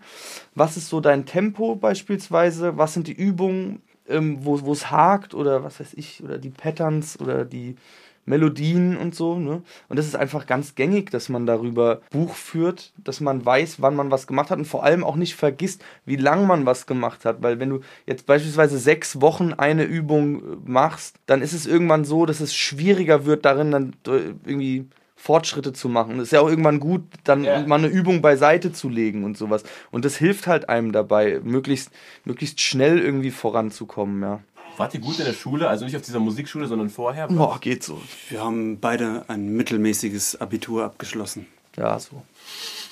Was ist so dein Tempo beispielsweise? Was sind die Übungen, ähm, wo es hakt oder was weiß ich, oder die Patterns oder die Melodien und so. Ne? Und das ist einfach ganz gängig, dass man darüber Buch führt, dass man weiß, wann man was gemacht hat und vor allem auch nicht vergisst, wie lang man was gemacht hat. Weil wenn du jetzt beispielsweise sechs Wochen eine Übung äh, machst, dann ist es irgendwann so, dass es schwieriger wird, darin dann äh, irgendwie Fortschritte zu machen. Es ist ja auch irgendwann gut, dann ja. mal eine Übung beiseite zu legen und sowas. Und das hilft halt einem dabei, möglichst, möglichst schnell irgendwie voranzukommen, ja. Wart ihr gut in der Schule? Also nicht auf dieser Musikschule, sondern vorher? Boah, geht so. Wir haben beide ein mittelmäßiges Abitur abgeschlossen. Ja, so.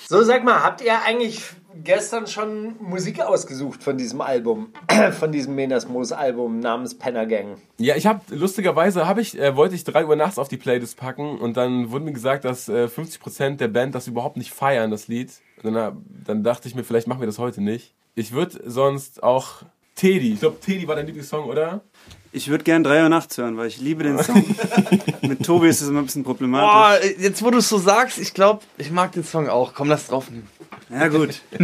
So, sag mal, habt ihr eigentlich gestern schon Musik ausgesucht von diesem Album, von diesem Menasmos Album namens Penner Gang? Ja, ich habe lustigerweise habe ich äh, wollte ich drei Uhr nachts auf die Playlist packen und dann wurde mir gesagt, dass äh, 50% der Band das überhaupt nicht feiern, das Lied. Dann, dann dachte ich mir, vielleicht machen wir das heute nicht. Ich würde sonst auch Teddy. Ich glaube, Teddy war dein Lieblingssong, oder? Ich würde gern 3 Uhr nachts hören, weil ich liebe den Song. Mit Tobi ist es immer ein bisschen problematisch. Boah, jetzt wo du es so sagst, ich glaube, ich mag den Song auch. Komm, lass drauf nehmen. Ja, gut.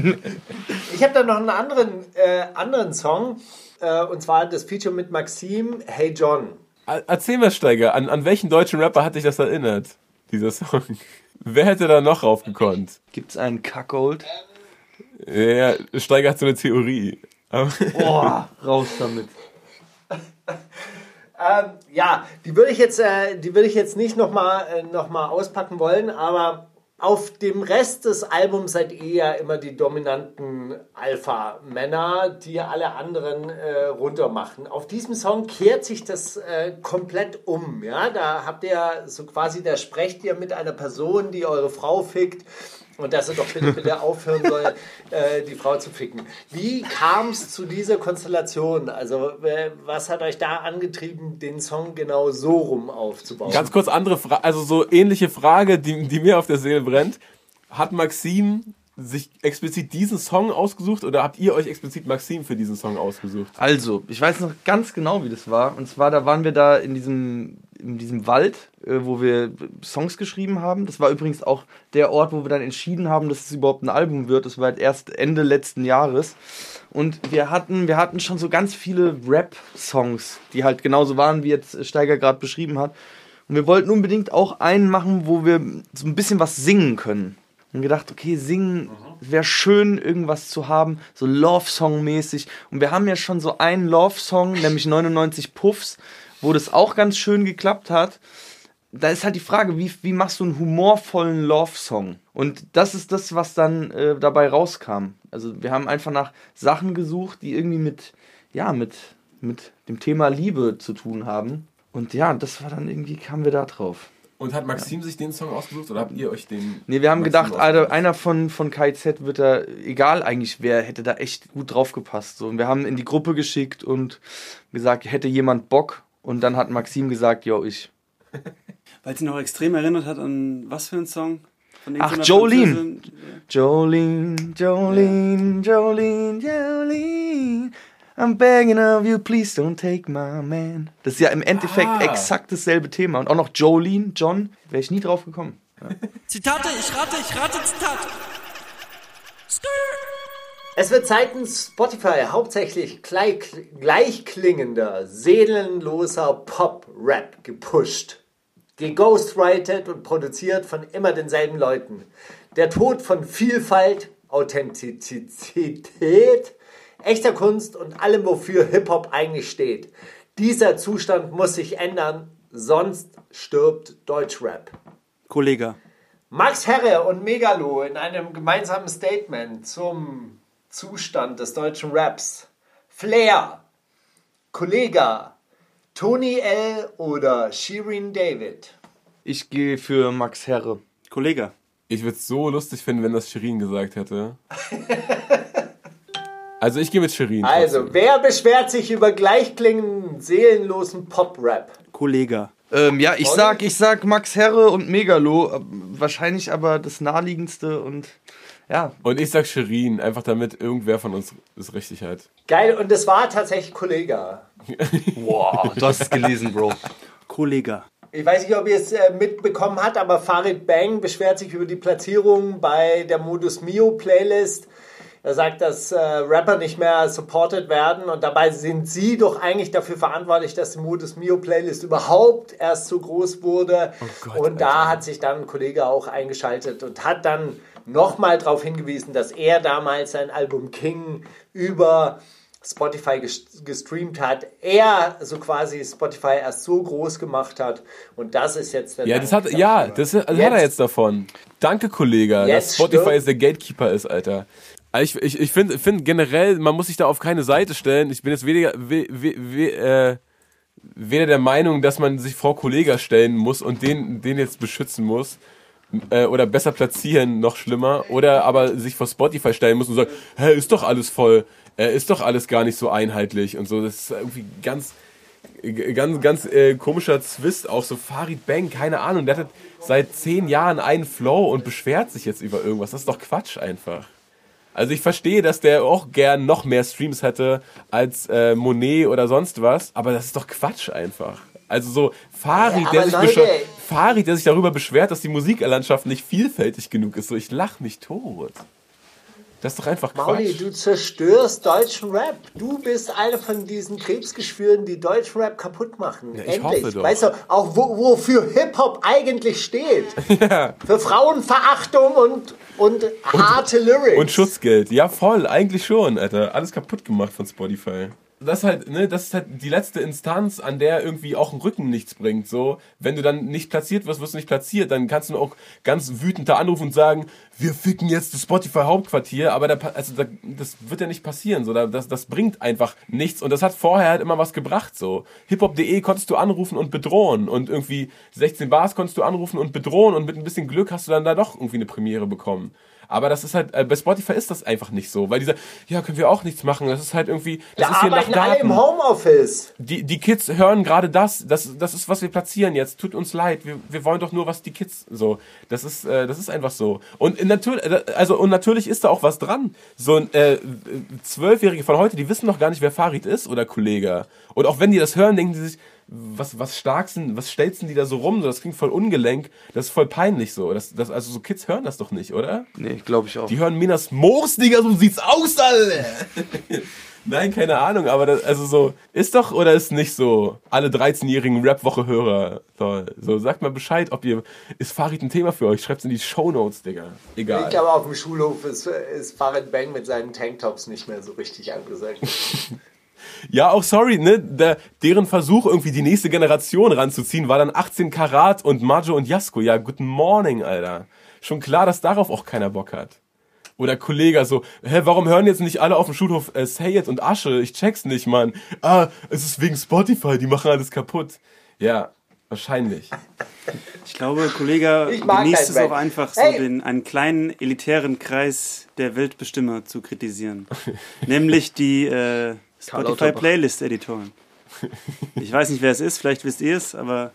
ich habe da noch einen anderen, äh, anderen Song. Äh, und zwar das Feature mit Maxim, Hey John. Erzähl mal, Steiger, an, an welchen deutschen Rapper hat dich das erinnert, dieser Song? Wer hätte da noch raufgekonnt? Gibt's einen Cuckold? Ja, Steiger hat so eine Theorie. Boah, raus damit. Ähm, ja, die würde ich jetzt, äh, die würde ich jetzt nicht nochmal äh, noch auspacken wollen, aber auf dem Rest des Albums seid ihr ja immer die dominanten Alpha-Männer, die alle anderen äh, runtermachen. Auf diesem Song kehrt sich das äh, komplett um. Ja? Da habt ihr so quasi, da sprecht ihr mit einer Person, die eure Frau fickt und dass er doch bitte, bitte aufhören soll, äh, die Frau zu ficken. Wie kam es zu dieser Konstellation? Also, äh, was hat euch da angetrieben, den Song genau so rum aufzubauen? Ganz kurz andere Frage, also so ähnliche Frage, die, die mir auf der Seele brennt. Hat Maxim sich explizit diesen Song ausgesucht oder habt ihr euch explizit Maxim für diesen Song ausgesucht? Also, ich weiß noch ganz genau, wie das war. Und zwar, da waren wir da in diesem, in diesem Wald, äh, wo wir Songs geschrieben haben. Das war übrigens auch der Ort, wo wir dann entschieden haben, dass es überhaupt ein Album wird. Das war halt erst Ende letzten Jahres. Und wir hatten, wir hatten schon so ganz viele Rap-Songs, die halt genauso waren, wie jetzt Steiger gerade beschrieben hat. Und wir wollten unbedingt auch einen machen, wo wir so ein bisschen was singen können und gedacht, okay, singen wäre schön, irgendwas zu haben, so Love-Song-mäßig. Und wir haben ja schon so einen Love-Song, nämlich 99 Puffs, wo das auch ganz schön geklappt hat. Da ist halt die Frage, wie, wie machst du einen humorvollen Love-Song? Und das ist das, was dann äh, dabei rauskam. Also wir haben einfach nach Sachen gesucht, die irgendwie mit, ja, mit, mit dem Thema Liebe zu tun haben. Und ja, das war dann irgendwie, kamen wir da drauf. Und hat Maxim ja. sich den Song ausgesucht oder habt ihr euch den? Nee, wir haben Maxim gedacht, Alter, einer von, von KZ wird da, egal eigentlich wer, hätte da echt gut drauf gepasst. So. Und wir haben in die Gruppe geschickt und gesagt, hätte jemand Bock? Und dann hat Maxim gesagt, jo, ich. Weil es ihn auch extrem erinnert hat an was für ein Song? Ach, Jolene. Jolene, Jolene, Jolene, Jolene. I'm begging of you, please don't take my man. Das ist ja im Endeffekt ah. exakt dasselbe Thema. Und auch noch Jolene, John, wäre ich nie drauf gekommen. Ja. Zitate, ich rate, ich rate Zitate. Es wird seitens Spotify hauptsächlich gleich, gleichklingender, seelenloser Pop-Rap gepusht. Geghostwritet und produziert von immer denselben Leuten. Der Tod von Vielfalt, Authentizität, echter Kunst und allem, wofür Hip-Hop eigentlich steht. Dieser Zustand muss sich ändern, sonst stirbt Deutschrap. Kollege. Max Herre und Megalo in einem gemeinsamen Statement zum Zustand des deutschen Raps. Flair, Kollega, Tony L. oder Shirin David. Ich gehe für Max Herre. Kollege. Ich würde es so lustig finden, wenn das Shirin gesagt hätte. Also ich gehe mit Shirin. Also, wer beschwert sich über gleichklingenden, seelenlosen Pop-Rap? Kollege. Ähm, ja, ich sag, ich sag Max Herre und Megalo. Äh, wahrscheinlich aber das naheliegendste und ja. Und ich sag Shirin, einfach damit irgendwer von uns es richtig hat. Geil, und es war tatsächlich Kollege. Boah, du hast es gelesen, Bro. Kollege. ich weiß nicht, ob ihr es äh, mitbekommen habt, aber Farid Bang beschwert sich über die Platzierung bei der Modus Mio Playlist. Er sagt, dass äh, Rapper nicht mehr supported werden und dabei sind sie doch eigentlich dafür verantwortlich, dass die Modus Mio Playlist überhaupt erst so groß wurde. Gott, und da Alter. hat sich dann ein Kollege auch eingeschaltet und hat dann nochmal darauf hingewiesen, dass er damals sein Album King über Spotify ges- gestreamt hat. Er so quasi Spotify erst so groß gemacht hat und das ist jetzt der Ja, das Dank hat, ja, das, das hat er jetzt davon. Danke, Kollege, dass Spotify stirbt- der Gatekeeper ist, Alter. Also Ich, ich, ich finde find generell, man muss sich da auf keine Seite stellen. Ich bin jetzt weniger, we, we, we, äh, weder der Meinung, dass man sich vor Kollega stellen muss und den, den jetzt beschützen muss. Äh, oder besser platzieren, noch schlimmer. Oder aber sich vor Spotify stellen muss und sagen, hä, ist doch alles voll, äh, ist doch alles gar nicht so einheitlich und so. Das ist irgendwie ganz, ganz, ganz äh, komischer Zwist, auch so Farid Bang, keine Ahnung, der hat seit zehn Jahren einen Flow und beschwert sich jetzt über irgendwas. Das ist doch Quatsch einfach. Also ich verstehe, dass der auch gern noch mehr Streams hätte als äh, Monet oder sonst was, aber das ist doch Quatsch einfach. Also so Farid, Ja, der sich Leute- Farid, der sich darüber beschwert, dass die Musiklandschaft nicht vielfältig genug ist. So, ich lach mich tot. Das ist doch einfach Mauli, Quatsch. du zerstörst deutschen Rap. Du bist einer von diesen Krebsgeschwüren, die deutschen Rap kaputt machen. ich Endlich. hoffe doch. Weißt du, auch wo, wofür Hip-Hop eigentlich steht. Für Frauenverachtung und, und harte Lyrics. Und Schutzgeld. Ja, voll, eigentlich schon, Alter. Alles kaputt gemacht von Spotify. Das ist halt, ne, das ist halt die letzte Instanz, an der irgendwie auch ein Rücken nichts bringt. So, wenn du dann nicht platziert wirst, wirst du nicht platziert, dann kannst du auch ganz wütend da anrufen und sagen, wir ficken jetzt das Spotify Hauptquartier, aber da, also da, das wird ja nicht passieren. So, da, das, das bringt einfach nichts. Und das hat vorher halt immer was gebracht. So, hiphop.de konntest du anrufen und bedrohen und irgendwie 16 Bars konntest du anrufen und bedrohen und mit ein bisschen Glück hast du dann da doch irgendwie eine Premiere bekommen. Aber das ist halt, äh, bei Spotify ist das einfach nicht so, weil dieser, ja, können wir auch nichts machen. Das ist halt irgendwie, das da ist hier nach arbeiten alle im Daten. Homeoffice. Die, die Kids hören gerade das, das, das ist, was wir platzieren jetzt. Tut uns leid, wir, wir wollen doch nur, was die Kids so. Das ist, äh, das ist einfach so. Und natürlich, also und natürlich ist da auch was dran. So ein äh, Zwölfjährige von heute, die wissen noch gar nicht, wer Farid ist oder Kollege. Und auch wenn die das hören, denken die sich, was, was starksten, was stelzen die da so rum? So, das klingt voll ungelenk. Das ist voll peinlich so. Das, das, also so Kids hören das doch nicht, oder? Nee, glaube ich auch. Die hören Minas Moos, Digga, so sieht's aus, Alter. Nein, keine Ahnung, aber das, also so, ist doch oder ist nicht so? Alle 13-jährigen Rap-Woche-Hörer, so, so, sagt mal Bescheid, ob ihr, ist Farid ein Thema für euch? Schreibt's in die Shownotes, Digga. Egal. Ich glaube, auf dem Schulhof ist, ist Farid Bang mit seinen Tanktops nicht mehr so richtig angesagt. Ja, auch sorry, ne, der, deren Versuch, irgendwie die nächste Generation ranzuziehen, war dann 18 Karat und Majo und Jasko. Ja, guten Morning, Alter. Schon klar, dass darauf auch keiner Bock hat. Oder Kollege so, hä, warum hören jetzt nicht alle auf dem Schulhof äh, Say It und Asche? Ich check's nicht, Mann. Ah, es ist wegen Spotify, die machen alles kaputt. Ja, wahrscheinlich. Ich glaube, Kollege Ich mag genießt es auch einfach, so Hey! den, einen kleinen elitären Kreis der Weltbestimmer zu kritisieren. Nämlich die äh, Spotify Lauterbach. Playlist-Editoren. Ich weiß nicht, wer es ist, vielleicht wisst ihr es, aber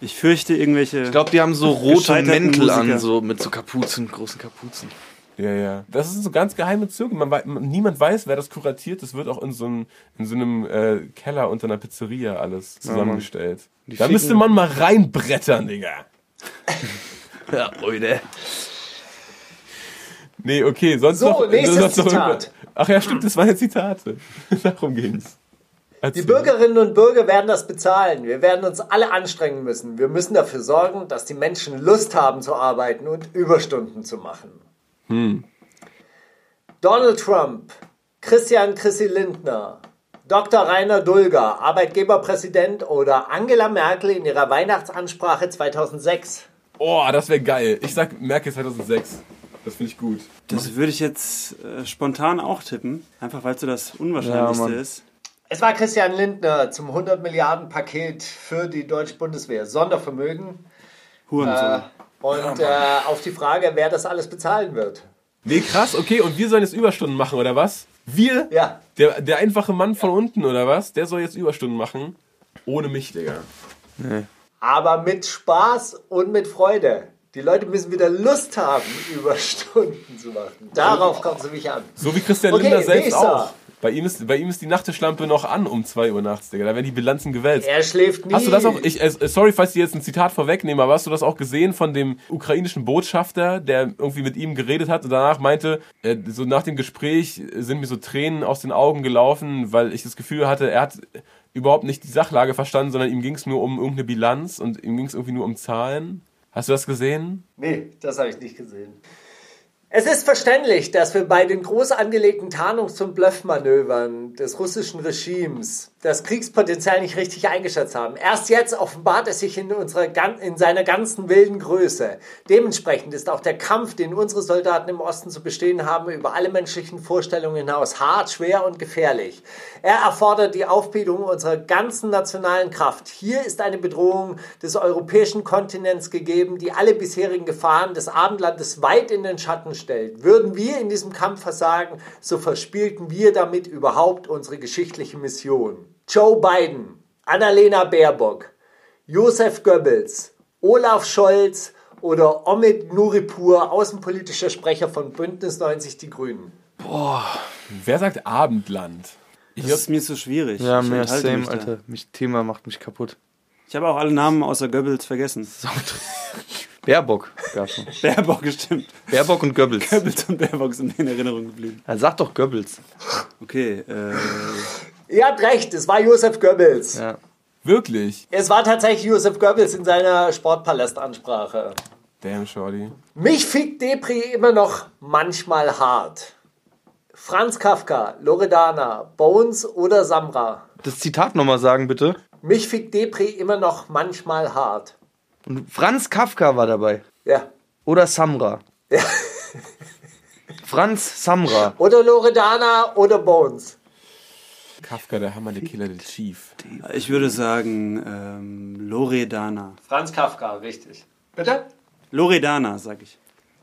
ich fürchte irgendwelche. Ich glaube, die haben so rote Mäntel an, Musiker. so mit so Kapuzen, großen Kapuzen. Ja, ja. Das sind so ganz geheime Züge. Man, niemand weiß, wer das kuratiert. Das wird auch in so einem, in so einem äh, Keller unter einer Pizzeria alles zusammengestellt. Die da müsste man mal reinbrettern, Digga. Ja, Leute. Nee, okay, sonst So, noch. nächstes noch Zitat. Ach ja, stimmt, das waren ja Zitate. Darum ging's. Die Erzähl. Bürgerinnen und Bürger werden das bezahlen. Wir werden uns alle anstrengen müssen. Wir müssen dafür sorgen, dass die Menschen Lust haben zu arbeiten und Überstunden zu machen. Donald Trump, Christian Chrissy Lindner, Dr. Rainer Dulger, Arbeitgeberpräsident oder Angela Merkel in ihrer Weihnachtsansprache 2006. Oh, das wäre geil. Ich sag Merkel 2006. Das finde ich gut. Das würde ich jetzt äh, spontan auch tippen, einfach weil es so das Unwahrscheinlichste Ja, ist. Es war Christian Lindner zum 100 Milliarden Paket für die deutsche Bundeswehr. Sondervermögen. Hurensohn. Äh, und äh, auf die Frage, wer das alles bezahlen wird. Nee, krass, okay. Und wir sollen jetzt Überstunden machen, oder was? Wir? Ja. Der, der einfache Mann von unten, oder was? Der soll jetzt Überstunden machen. Ohne mich, Digga. Aber mit Spaß und mit Freude. Die Leute müssen wieder Lust haben, Überstunden zu machen. Darauf kommt es nämlich an. So wie Christian Okay, Lindner selbst nächster. auch. Bei ihm ist, bei ihm ist die Nachttischlampe noch an um 2 Uhr nachts, Digga. Da werden die Bilanzen gewälzt. Er schläft nie. Hast du das auch, ich, äh, sorry, falls ich jetzt ein Zitat vorwegnehme, aber hast du das auch gesehen von dem ukrainischen Botschafter, der irgendwie mit ihm geredet hat und danach meinte, äh, so nach dem Gespräch sind mir so Tränen aus den Augen gelaufen, weil ich das Gefühl hatte, er hat überhaupt nicht die Sachlage verstanden, sondern ihm ging es nur um irgendeine Bilanz und ihm ging es irgendwie nur um Zahlen. Hast du das gesehen? Nee, das habe ich nicht gesehen. Es ist verständlich, dass wir bei den groß angelegten Tarnungs- und Bluffmanövern des russischen Regimes das Kriegspotenzial nicht richtig eingeschätzt haben. Erst jetzt offenbart es sich in, unserer, in seiner ganzen wilden Größe. Dementsprechend ist auch der Kampf, den unsere Soldaten im Osten zu bestehen haben, über alle menschlichen Vorstellungen hinaus hart, schwer und gefährlich. Er erfordert die Aufbietung unserer ganzen nationalen Kraft. Hier ist eine Bedrohung des europäischen Kontinents gegeben, die alle bisherigen Gefahren des Abendlandes weit in den Schatten stellt. Würden wir in diesem Kampf versagen, so verspielten wir damit überhaupt unsere geschichtliche Mission. Joe Biden, Annalena Baerbock, Josef Goebbels, Olaf Scholz oder Omid Nuripur, außenpolitischer Sprecher von Bündnis 90 Die Grünen. Wer sagt Abendland? Das ist mir zu schwierig. Ja, Ich mehr enthalte same, mich. Alter. Mich, Thema macht mich kaputt. Ich habe auch alle Namen außer Goebbels vergessen. Baerbock gab's noch. Baerbock gestimmt. Baerbock und Goebbels. Goebbels und Baerbock sind mir in Erinnerung geblieben. Ja, sag doch Goebbels. Okay, äh, Ihr habt recht, es war Josef Goebbels. Ja. Wirklich? Es war tatsächlich Josef Goebbels in seiner Sportpalastansprache. Damn, Shorty. Mich fickt Depri immer noch manchmal hart. Franz Kafka, Loredana, Bones oder Samra. Das Zitat nochmal sagen, bitte. Mich fickt Depri immer noch manchmal hart. Und Franz Kafka war dabei. Ja. Oder Samra. Franz Samra. Oder Loredana oder Bones. Kafka, der Hammer, der Killer, der Chief. ich würde sagen ähm, Loredana. Franz Kafka, richtig. Bitte? Loredana, sag ich.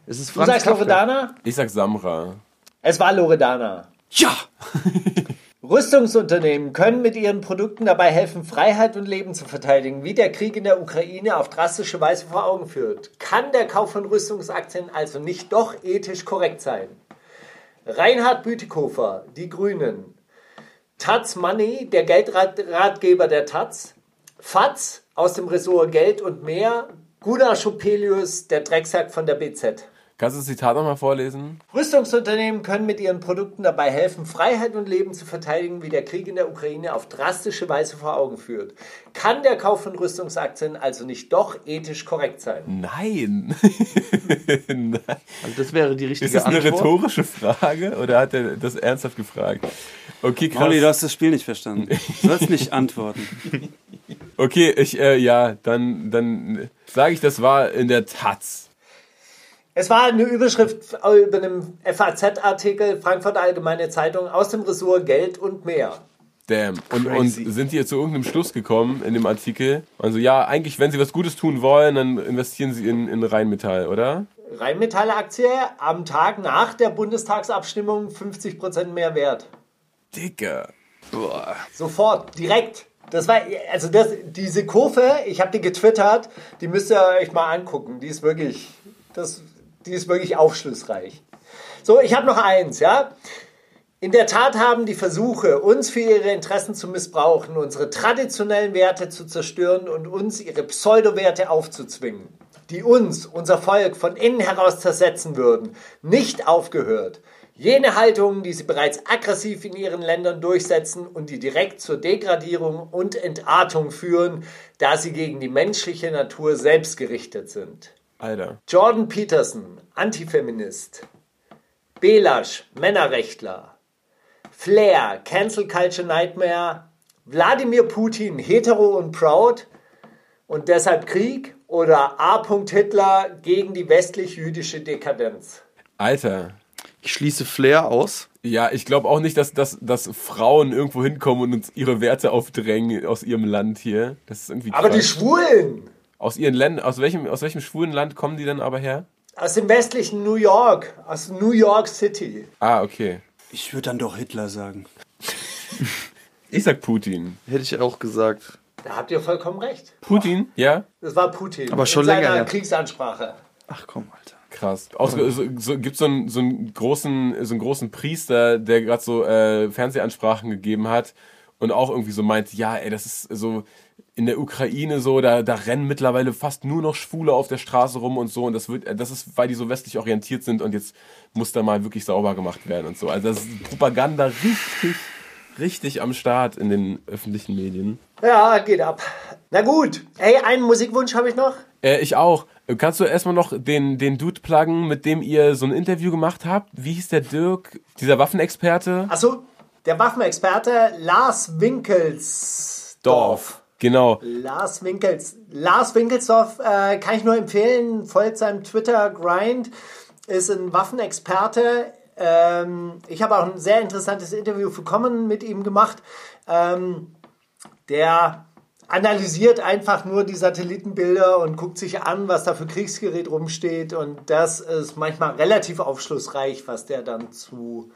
Es ist Du Franz sagst Kafka. Loredana? Ich sag Samra. Es war Loredana. Ja! Rüstungsunternehmen können mit ihren Produkten dabei helfen, Freiheit und Leben zu verteidigen, wie der Krieg in der Ukraine auf drastische Weise vor Augen führt. Kann der Kauf von Rüstungsaktien also nicht doch ethisch korrekt sein? Reinhard Bütikofer, Die Grünen. Taz Money, der Geldratgeber der Taz. Fatz aus dem Ressort Geld und mehr. Gunnar Schopelius, der Drecksack von der BZ. Kannst du das Zitat nochmal vorlesen? Rüstungsunternehmen können mit ihren Produkten dabei helfen, Freiheit und Leben zu verteidigen, wie der Krieg in der Ukraine auf drastische Weise vor Augen führt. Kann der Kauf von Rüstungsaktien also nicht doch ethisch korrekt sein? Nein. Nein. Also das wäre die richtige Ist das eine Antwort. rhetorische Frage oder hat er das ernsthaft gefragt? Okay, krass. Du hast das Spiel nicht verstanden. Du sollst nicht antworten. Okay, ich, äh, ja, dann, dann sage ich, das war in der Taz. Es war eine Überschrift über einem FAZ-Artikel, Frankfurt Allgemeine Zeitung, aus dem Ressort Geld und mehr. Damn. Und, und sind die jetzt zu irgendeinem Schluss gekommen in dem Artikel? Also ja, eigentlich, wenn sie was Gutes tun wollen, dann investieren sie in, in Rheinmetall, oder? Rheinmetall-Aktie am Tag nach der Bundestagsabstimmung 50% mehr wert. Dicker. Sofort, direkt. Das war, also das, diese Kurve, ich habe die getwittert, die müsst ihr euch mal angucken. Die ist wirklich, das, die ist wirklich aufschlussreich. So, ich habe noch eins, ja. In der Tat haben die Versuche, uns für ihre Interessen zu missbrauchen, unsere traditionellen Werte zu zerstören und uns ihre Pseudowerte aufzuzwingen, die uns, unser Volk, von innen heraus zersetzen würden, nicht aufgehört. Jene Haltungen, die sie bereits aggressiv in ihren Ländern durchsetzen und die direkt zur Degradierung und Entartung führen, da sie gegen die menschliche Natur selbst gerichtet sind. Alter. Jordan Peterson, Antifeminist. Belasch, Männerrechtler. Flair, Cancel Culture Nightmare. Wladimir Putin, hetero und proud. Und deshalb Krieg. Oder A. Hitler gegen die westlich-jüdische Dekadenz. Alter. Ich schließe Flair aus. Ja, ich glaube auch nicht, dass, dass, dass Frauen irgendwo hinkommen und uns ihre Werte aufdrängen aus ihrem Land hier. Das ist irgendwie Aber die Quatsch. Schwulen Aus ihren Ländern, aus welchem, aus welchem schwulen Land kommen die denn aber her? aus dem westlichen New York, aus New York City. Ah, okay. Ich würde dann doch Hitler sagen. Ich sag Putin. Hätte ich auch gesagt. Da habt ihr vollkommen recht. Putin? Ja? Das war Putin. Aber schon in seiner länger her. Kriegsansprache. Ach komm, Alter. krass. Auch so, so, so, gibt so einen, so einen großen, so einen großen Priester, der gerade so äh, Fernsehansprachen gegeben hat und auch irgendwie so meint, ja, ey, das ist so in der Ukraine so, da, da rennen mittlerweile fast nur noch Schwule auf der Straße rum und so und das wird, das ist, weil die so westlich orientiert sind und jetzt muss da mal wirklich sauber gemacht werden und so. Also das ist Propaganda richtig, richtig am Start in den öffentlichen Medien. Ja, geht ab. Na gut. Hey, einen Musikwunsch habe ich noch. Äh, ich auch. Kannst du erstmal noch den, den Dude pluggen, mit dem ihr so ein Interview gemacht habt? Wie hieß der Dirk? Dieser Waffenexperte? Achso, der Waffenexperte Lars Winkelsdorf. Genau. Lars Winkels. Lars Winkelsdorf äh, kann ich nur empfehlen. Folgt seinem Twitter-Grind. Ist ein Waffenexperte. Ähm, ich habe auch ein sehr interessantes Interview für Common mit ihm gemacht. Ähm, der analysiert einfach nur die Satellitenbilder und guckt sich an, was da für Kriegsgerät rumsteht. Und das ist manchmal relativ aufschlussreich, was der dann zu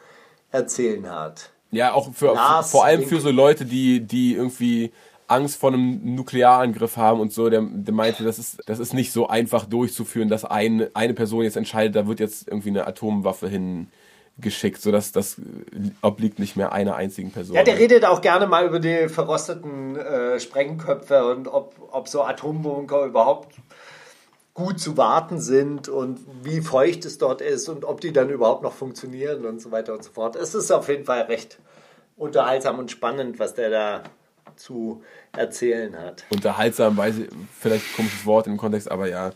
erzählen hat. Ja, auch für, Lars vor allem für so Leute, die, die irgendwie Angst vor einem Nuklearangriff haben und so, der, der meinte, das ist, das ist nicht so einfach durchzuführen, dass ein, eine Person jetzt entscheidet, da wird jetzt irgendwie eine Atomwaffe hingeschickt, so dass das obliegt nicht mehr einer einzigen Person. Ja, der redet auch gerne mal über die verrosteten äh, Sprengköpfe und ob, ob so Atombunker überhaupt gut zu warten sind und wie feucht es dort ist und ob die dann überhaupt noch funktionieren und so weiter und so fort. Es ist auf jeden Fall recht unterhaltsam und spannend, was der da zu erzählen hat. Unterhaltsam, weiß ich, vielleicht ein komisches Wort im Kontext, aber ja,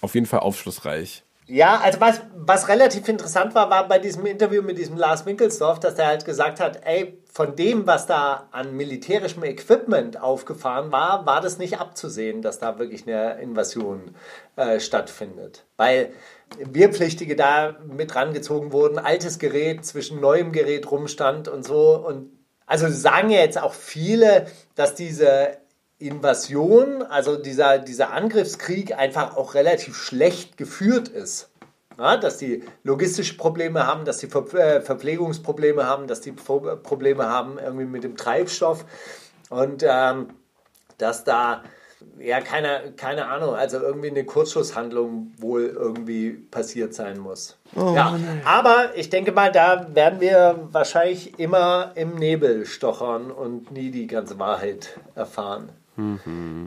auf jeden Fall aufschlussreich. Ja, also was, was relativ interessant war, war bei diesem Interview mit diesem Lars Winkelsdorf, dass der halt gesagt hat, ey, von dem, was da an militärischem Equipment aufgefahren war, war das nicht abzusehen, dass da wirklich eine Invasion äh, stattfindet. Weil Wehrpflichtige da mit rangezogen wurden, altes Gerät zwischen neuem Gerät rumstand und so. Und also sagen ja jetzt auch viele, dass diese Invasion, also dieser, dieser Angriffskrieg einfach auch relativ schlecht geführt ist. Ja, dass die logistische Probleme haben, dass die äh, Verpflegungsprobleme haben, dass die Pro Probleme haben irgendwie mit dem Treibstoff und ähm, dass da ja keine, keine Ahnung, also irgendwie eine Kurzschusshandlung wohl irgendwie passiert sein muss. ja, aber ich denke mal, da werden wir wahrscheinlich immer im Nebel stochern und nie die ganze Wahrheit erfahren,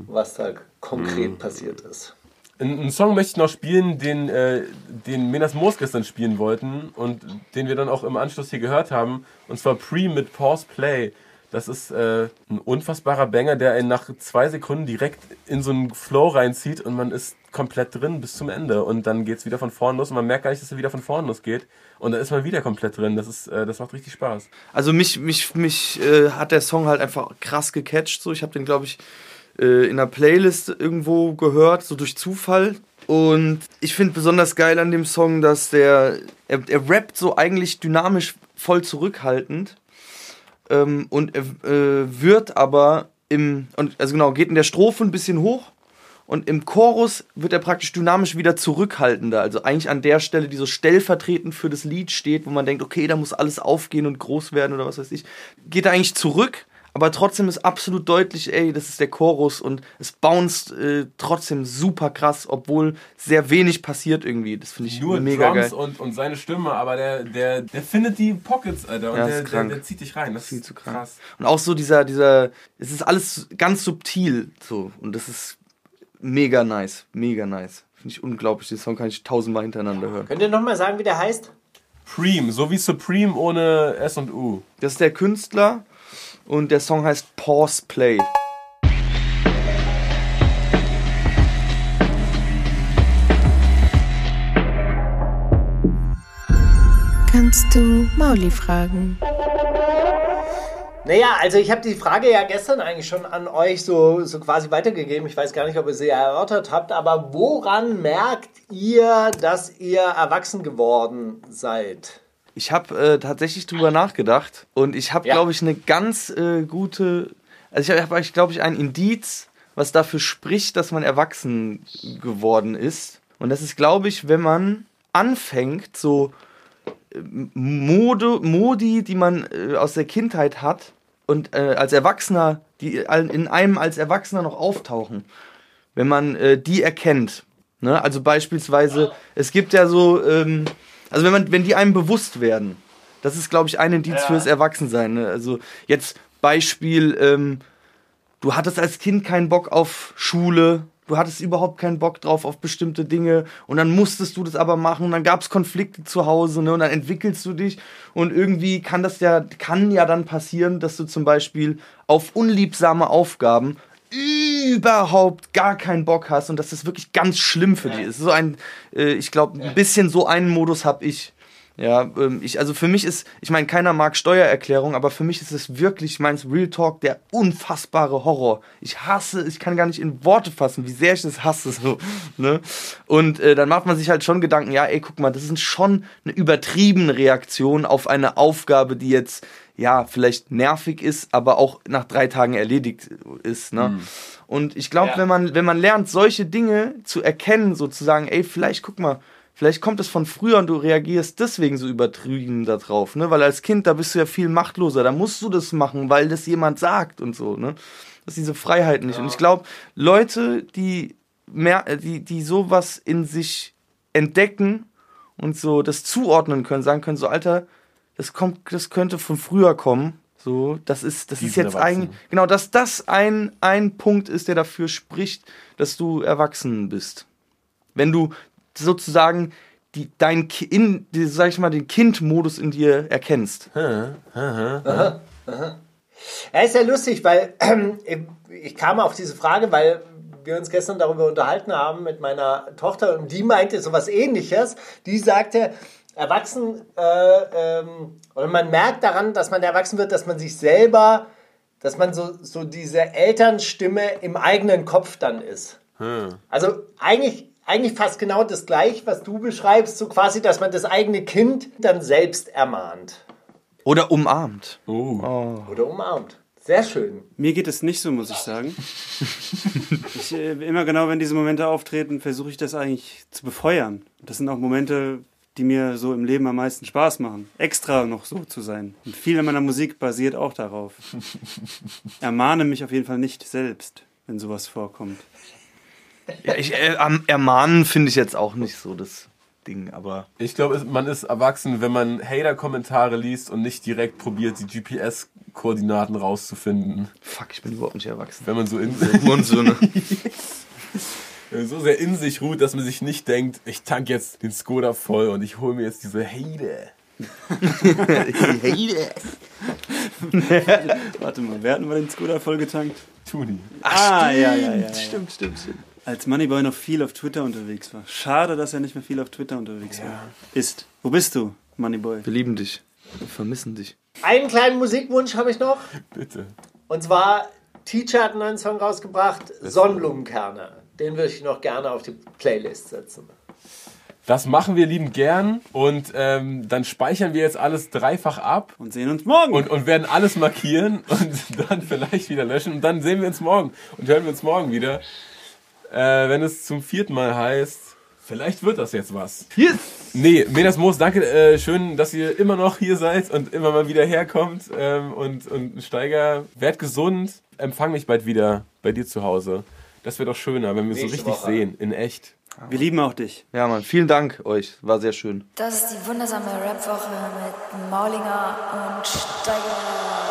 was da konkret passiert ist. Einen einen Song möchte ich noch spielen, den, äh, den Menas Moos gestern spielen wollten und den wir dann auch im Anschluss hier gehört haben. Und zwar Pre mit Pause Play. Das ist äh, ein unfassbarer Banger, der einen nach zwei Sekunden direkt in so einen Flow reinzieht und man ist komplett drin bis zum Ende. Und dann geht's wieder von vorn los und man merkt gar nicht, dass er wieder von vorn losgeht. Und dann ist man wieder komplett drin. Das, ist, äh, das macht richtig Spaß. Also mich, mich, mich äh, hat der Song halt einfach krass gecatcht. So, ich habe den, glaube ich, äh, in einer Playlist irgendwo gehört, so durch Zufall. Und ich finde besonders geil an dem Song, dass der, er, er rappt so eigentlich dynamisch voll zurückhaltend. Ähm, und äh, wird aber im, und, also genau, geht in der Strophe ein bisschen hoch. Und im Chorus wird er praktisch dynamisch wieder zurückhaltender. Also eigentlich an der Stelle, die so stellvertretend für das Lied steht, wo man denkt, okay, da muss alles aufgehen und groß werden oder was weiß ich, geht er eigentlich zurück. Aber trotzdem ist absolut deutlich, ey, das ist der Chorus und es bounced äh, trotzdem super krass, obwohl sehr wenig passiert irgendwie. Das finde ich Nur mega Drums geil. Und, und seine Stimme, aber der, der, der findet die Pockets, Alter. Und Ja, der, der, der zieht dich rein. Das Viel ist zu krank. krass. Und auch so dieser, dieser, es ist alles ganz subtil so und das ist mega nice, mega nice. Finde ich unglaublich. Den Song kann ich tausendmal hintereinander hören. Könnt ihr nochmal sagen, wie der heißt? Preem, so wie Supreme ohne S und U. Das ist der Künstler und der Song heißt Pause Play. Kannst du Mauli fragen? Naja, also ich habe die Frage ja gestern eigentlich schon an euch so, so quasi weitergegeben. Ich weiß gar nicht, ob ihr sie erörtert habt, aber woran merkt ihr, dass ihr erwachsen geworden seid? Ich habe äh, tatsächlich drüber nachgedacht und ich habe, Ja. glaube ich, eine ganz äh, gute, also ich habe, ich, glaube ich, ein Indiz, was dafür spricht, dass man erwachsen geworden ist. Und das ist, glaube ich, wenn man anfängt, so äh, Mode, Modi, die man äh, aus der Kindheit hat und äh, als Erwachsener, die in einem als Erwachsener noch auftauchen, wenn man äh, die erkennt. Ne? Also beispielsweise, es gibt ja so, ähm, also wenn man, wenn die einem bewusst werden, das ist, glaube ich, ein Indiz fürs Erwachsensein. Ne? Also jetzt Beispiel, ähm, du hattest als Kind keinen Bock auf Schule, du hattest überhaupt keinen Bock drauf auf bestimmte Dinge und dann musstest du das aber machen und dann gab es Konflikte zu Hause ne, und dann entwickelst du dich und irgendwie kann das ja, kann ja dann passieren, dass du zum Beispiel auf unliebsame Aufgaben überhaupt gar keinen Bock hast und dass das wirklich ganz schlimm für dich ist. So ein, äh, ich glaube, ein bisschen so einen Modus habe ich. Ja, ähm, ich, also für mich ist, ich meine, keiner mag Steuererklärung, aber für mich ist es wirklich, meins Real Talk, der unfassbare Horror. Ich hasse, ich kann gar nicht in Worte fassen, wie sehr ich das hasse. So, ne? Und äh, dann macht man sich halt schon Gedanken, ja, ey, guck mal, das ist schon eine übertriebene Reaktion auf eine Aufgabe, die jetzt, ja, vielleicht nervig ist, aber auch nach drei Tagen erledigt ist. Ne? Und ich glaube, Ja. wenn man, wenn man lernt, solche Dinge zu erkennen, sozusagen, ey, vielleicht guck mal, Vielleicht kommt es von früher und du reagierst deswegen so übertrieben darauf, ne? Weil als Kind, da bist du ja viel machtloser, da musst du das machen, weil das jemand sagt und so, ne? Das ist diese Freiheit nicht. Und ich glaube, Leute, die mehr, äh, die, die sowas in sich entdecken und so das zuordnen können, sagen können, so, Alter, das kommt, das könnte von früher kommen. So, das ist, das Die ist jetzt eigentlich, genau, dass das ein, ein Punkt ist, der dafür spricht, dass du erwachsen bist. Wenn du sozusagen die, dein, in, die, sag ich mal, den Kind-Modus in dir erkennst. Ja, ist ja lustig, weil ähm, ich kam auf diese Frage, weil wir uns gestern darüber unterhalten haben mit meiner Tochter und die meinte sowas ähnliches. Die sagte, erwachsen, äh, ähm, oder man merkt daran, dass man erwachsen wird, dass man sich selber, dass man so, so diese Elternstimme im eigenen Kopf dann ist. Also eigentlich, eigentlich fast genau das gleiche, was du beschreibst, so quasi, dass man das eigene Kind dann selbst ermahnt Oder umarmt. Oh. oder umarmt. Sehr schön. Mir geht es nicht so, muss ich sagen. ich, äh, immer genau, wenn diese Momente auftreten, versuche ich das eigentlich zu befeuern. Das sind auch Momente, die mir so im Leben am meisten Spaß machen. Extra noch so zu sein. Und viel an meiner Musik basiert auch darauf. Ermahne mich auf jeden Fall nicht selbst, wenn sowas vorkommt. Ja, ich, äh, am Ermahnen finde ich jetzt auch nicht so das Ding, aber. Ich glaube, man ist erwachsen, wenn man Hater-Kommentare liest und nicht direkt probiert, die GPS-Koordinaten rauszufinden. Fuck, ich bin überhaupt nicht erwachsen. Wenn man so, in, Mondsöhne. so sehr in sich ruht, dass man sich nicht denkt, ich tank jetzt den Skoda voll und ich hole mir jetzt diese Hater. Warte mal, wer hatten wir den Scooter vollgetankt? Tuni. Ah, ja, ja, ja, ja. Stimmt, stimmt, stimmt. Als Moneyboy noch viel auf Twitter unterwegs war. Schade, dass er nicht mehr viel auf Twitter unterwegs war. Ist. Wo bist du, Moneyboy? Wir lieben dich. Wir vermissen dich. Einen kleinen Musikwunsch habe ich noch. Bitte. Und zwar, Teacher hat einen neuen Song rausgebracht, Sonnenblumenkerne. Den würde ich noch gerne auf die Playlist setzen. Das machen wir liebend gern und ähm, dann speichern wir jetzt alles dreifach ab Und sehen uns morgen. und, und werden alles markieren und dann vielleicht wieder löschen und dann sehen wir uns morgen und hören wir uns morgen wieder. Äh, wenn es zum vierten Mal heißt, vielleicht wird das jetzt was. Yes! Nee, Menas Moos, danke. Äh, schön, dass ihr immer noch hier seid und immer mal wieder herkommt. Ähm, und, und Steiger, werd gesund. Empfang mich bald wieder bei dir zu Hause. Das wäre doch schöner, wenn wir so richtig Woche. sehen, in echt. Wir lieben auch dich. Ja, Mann, vielen Dank euch. War sehr schön. Das ist die wundersame Rapwoche mit Maulinger und Steiger.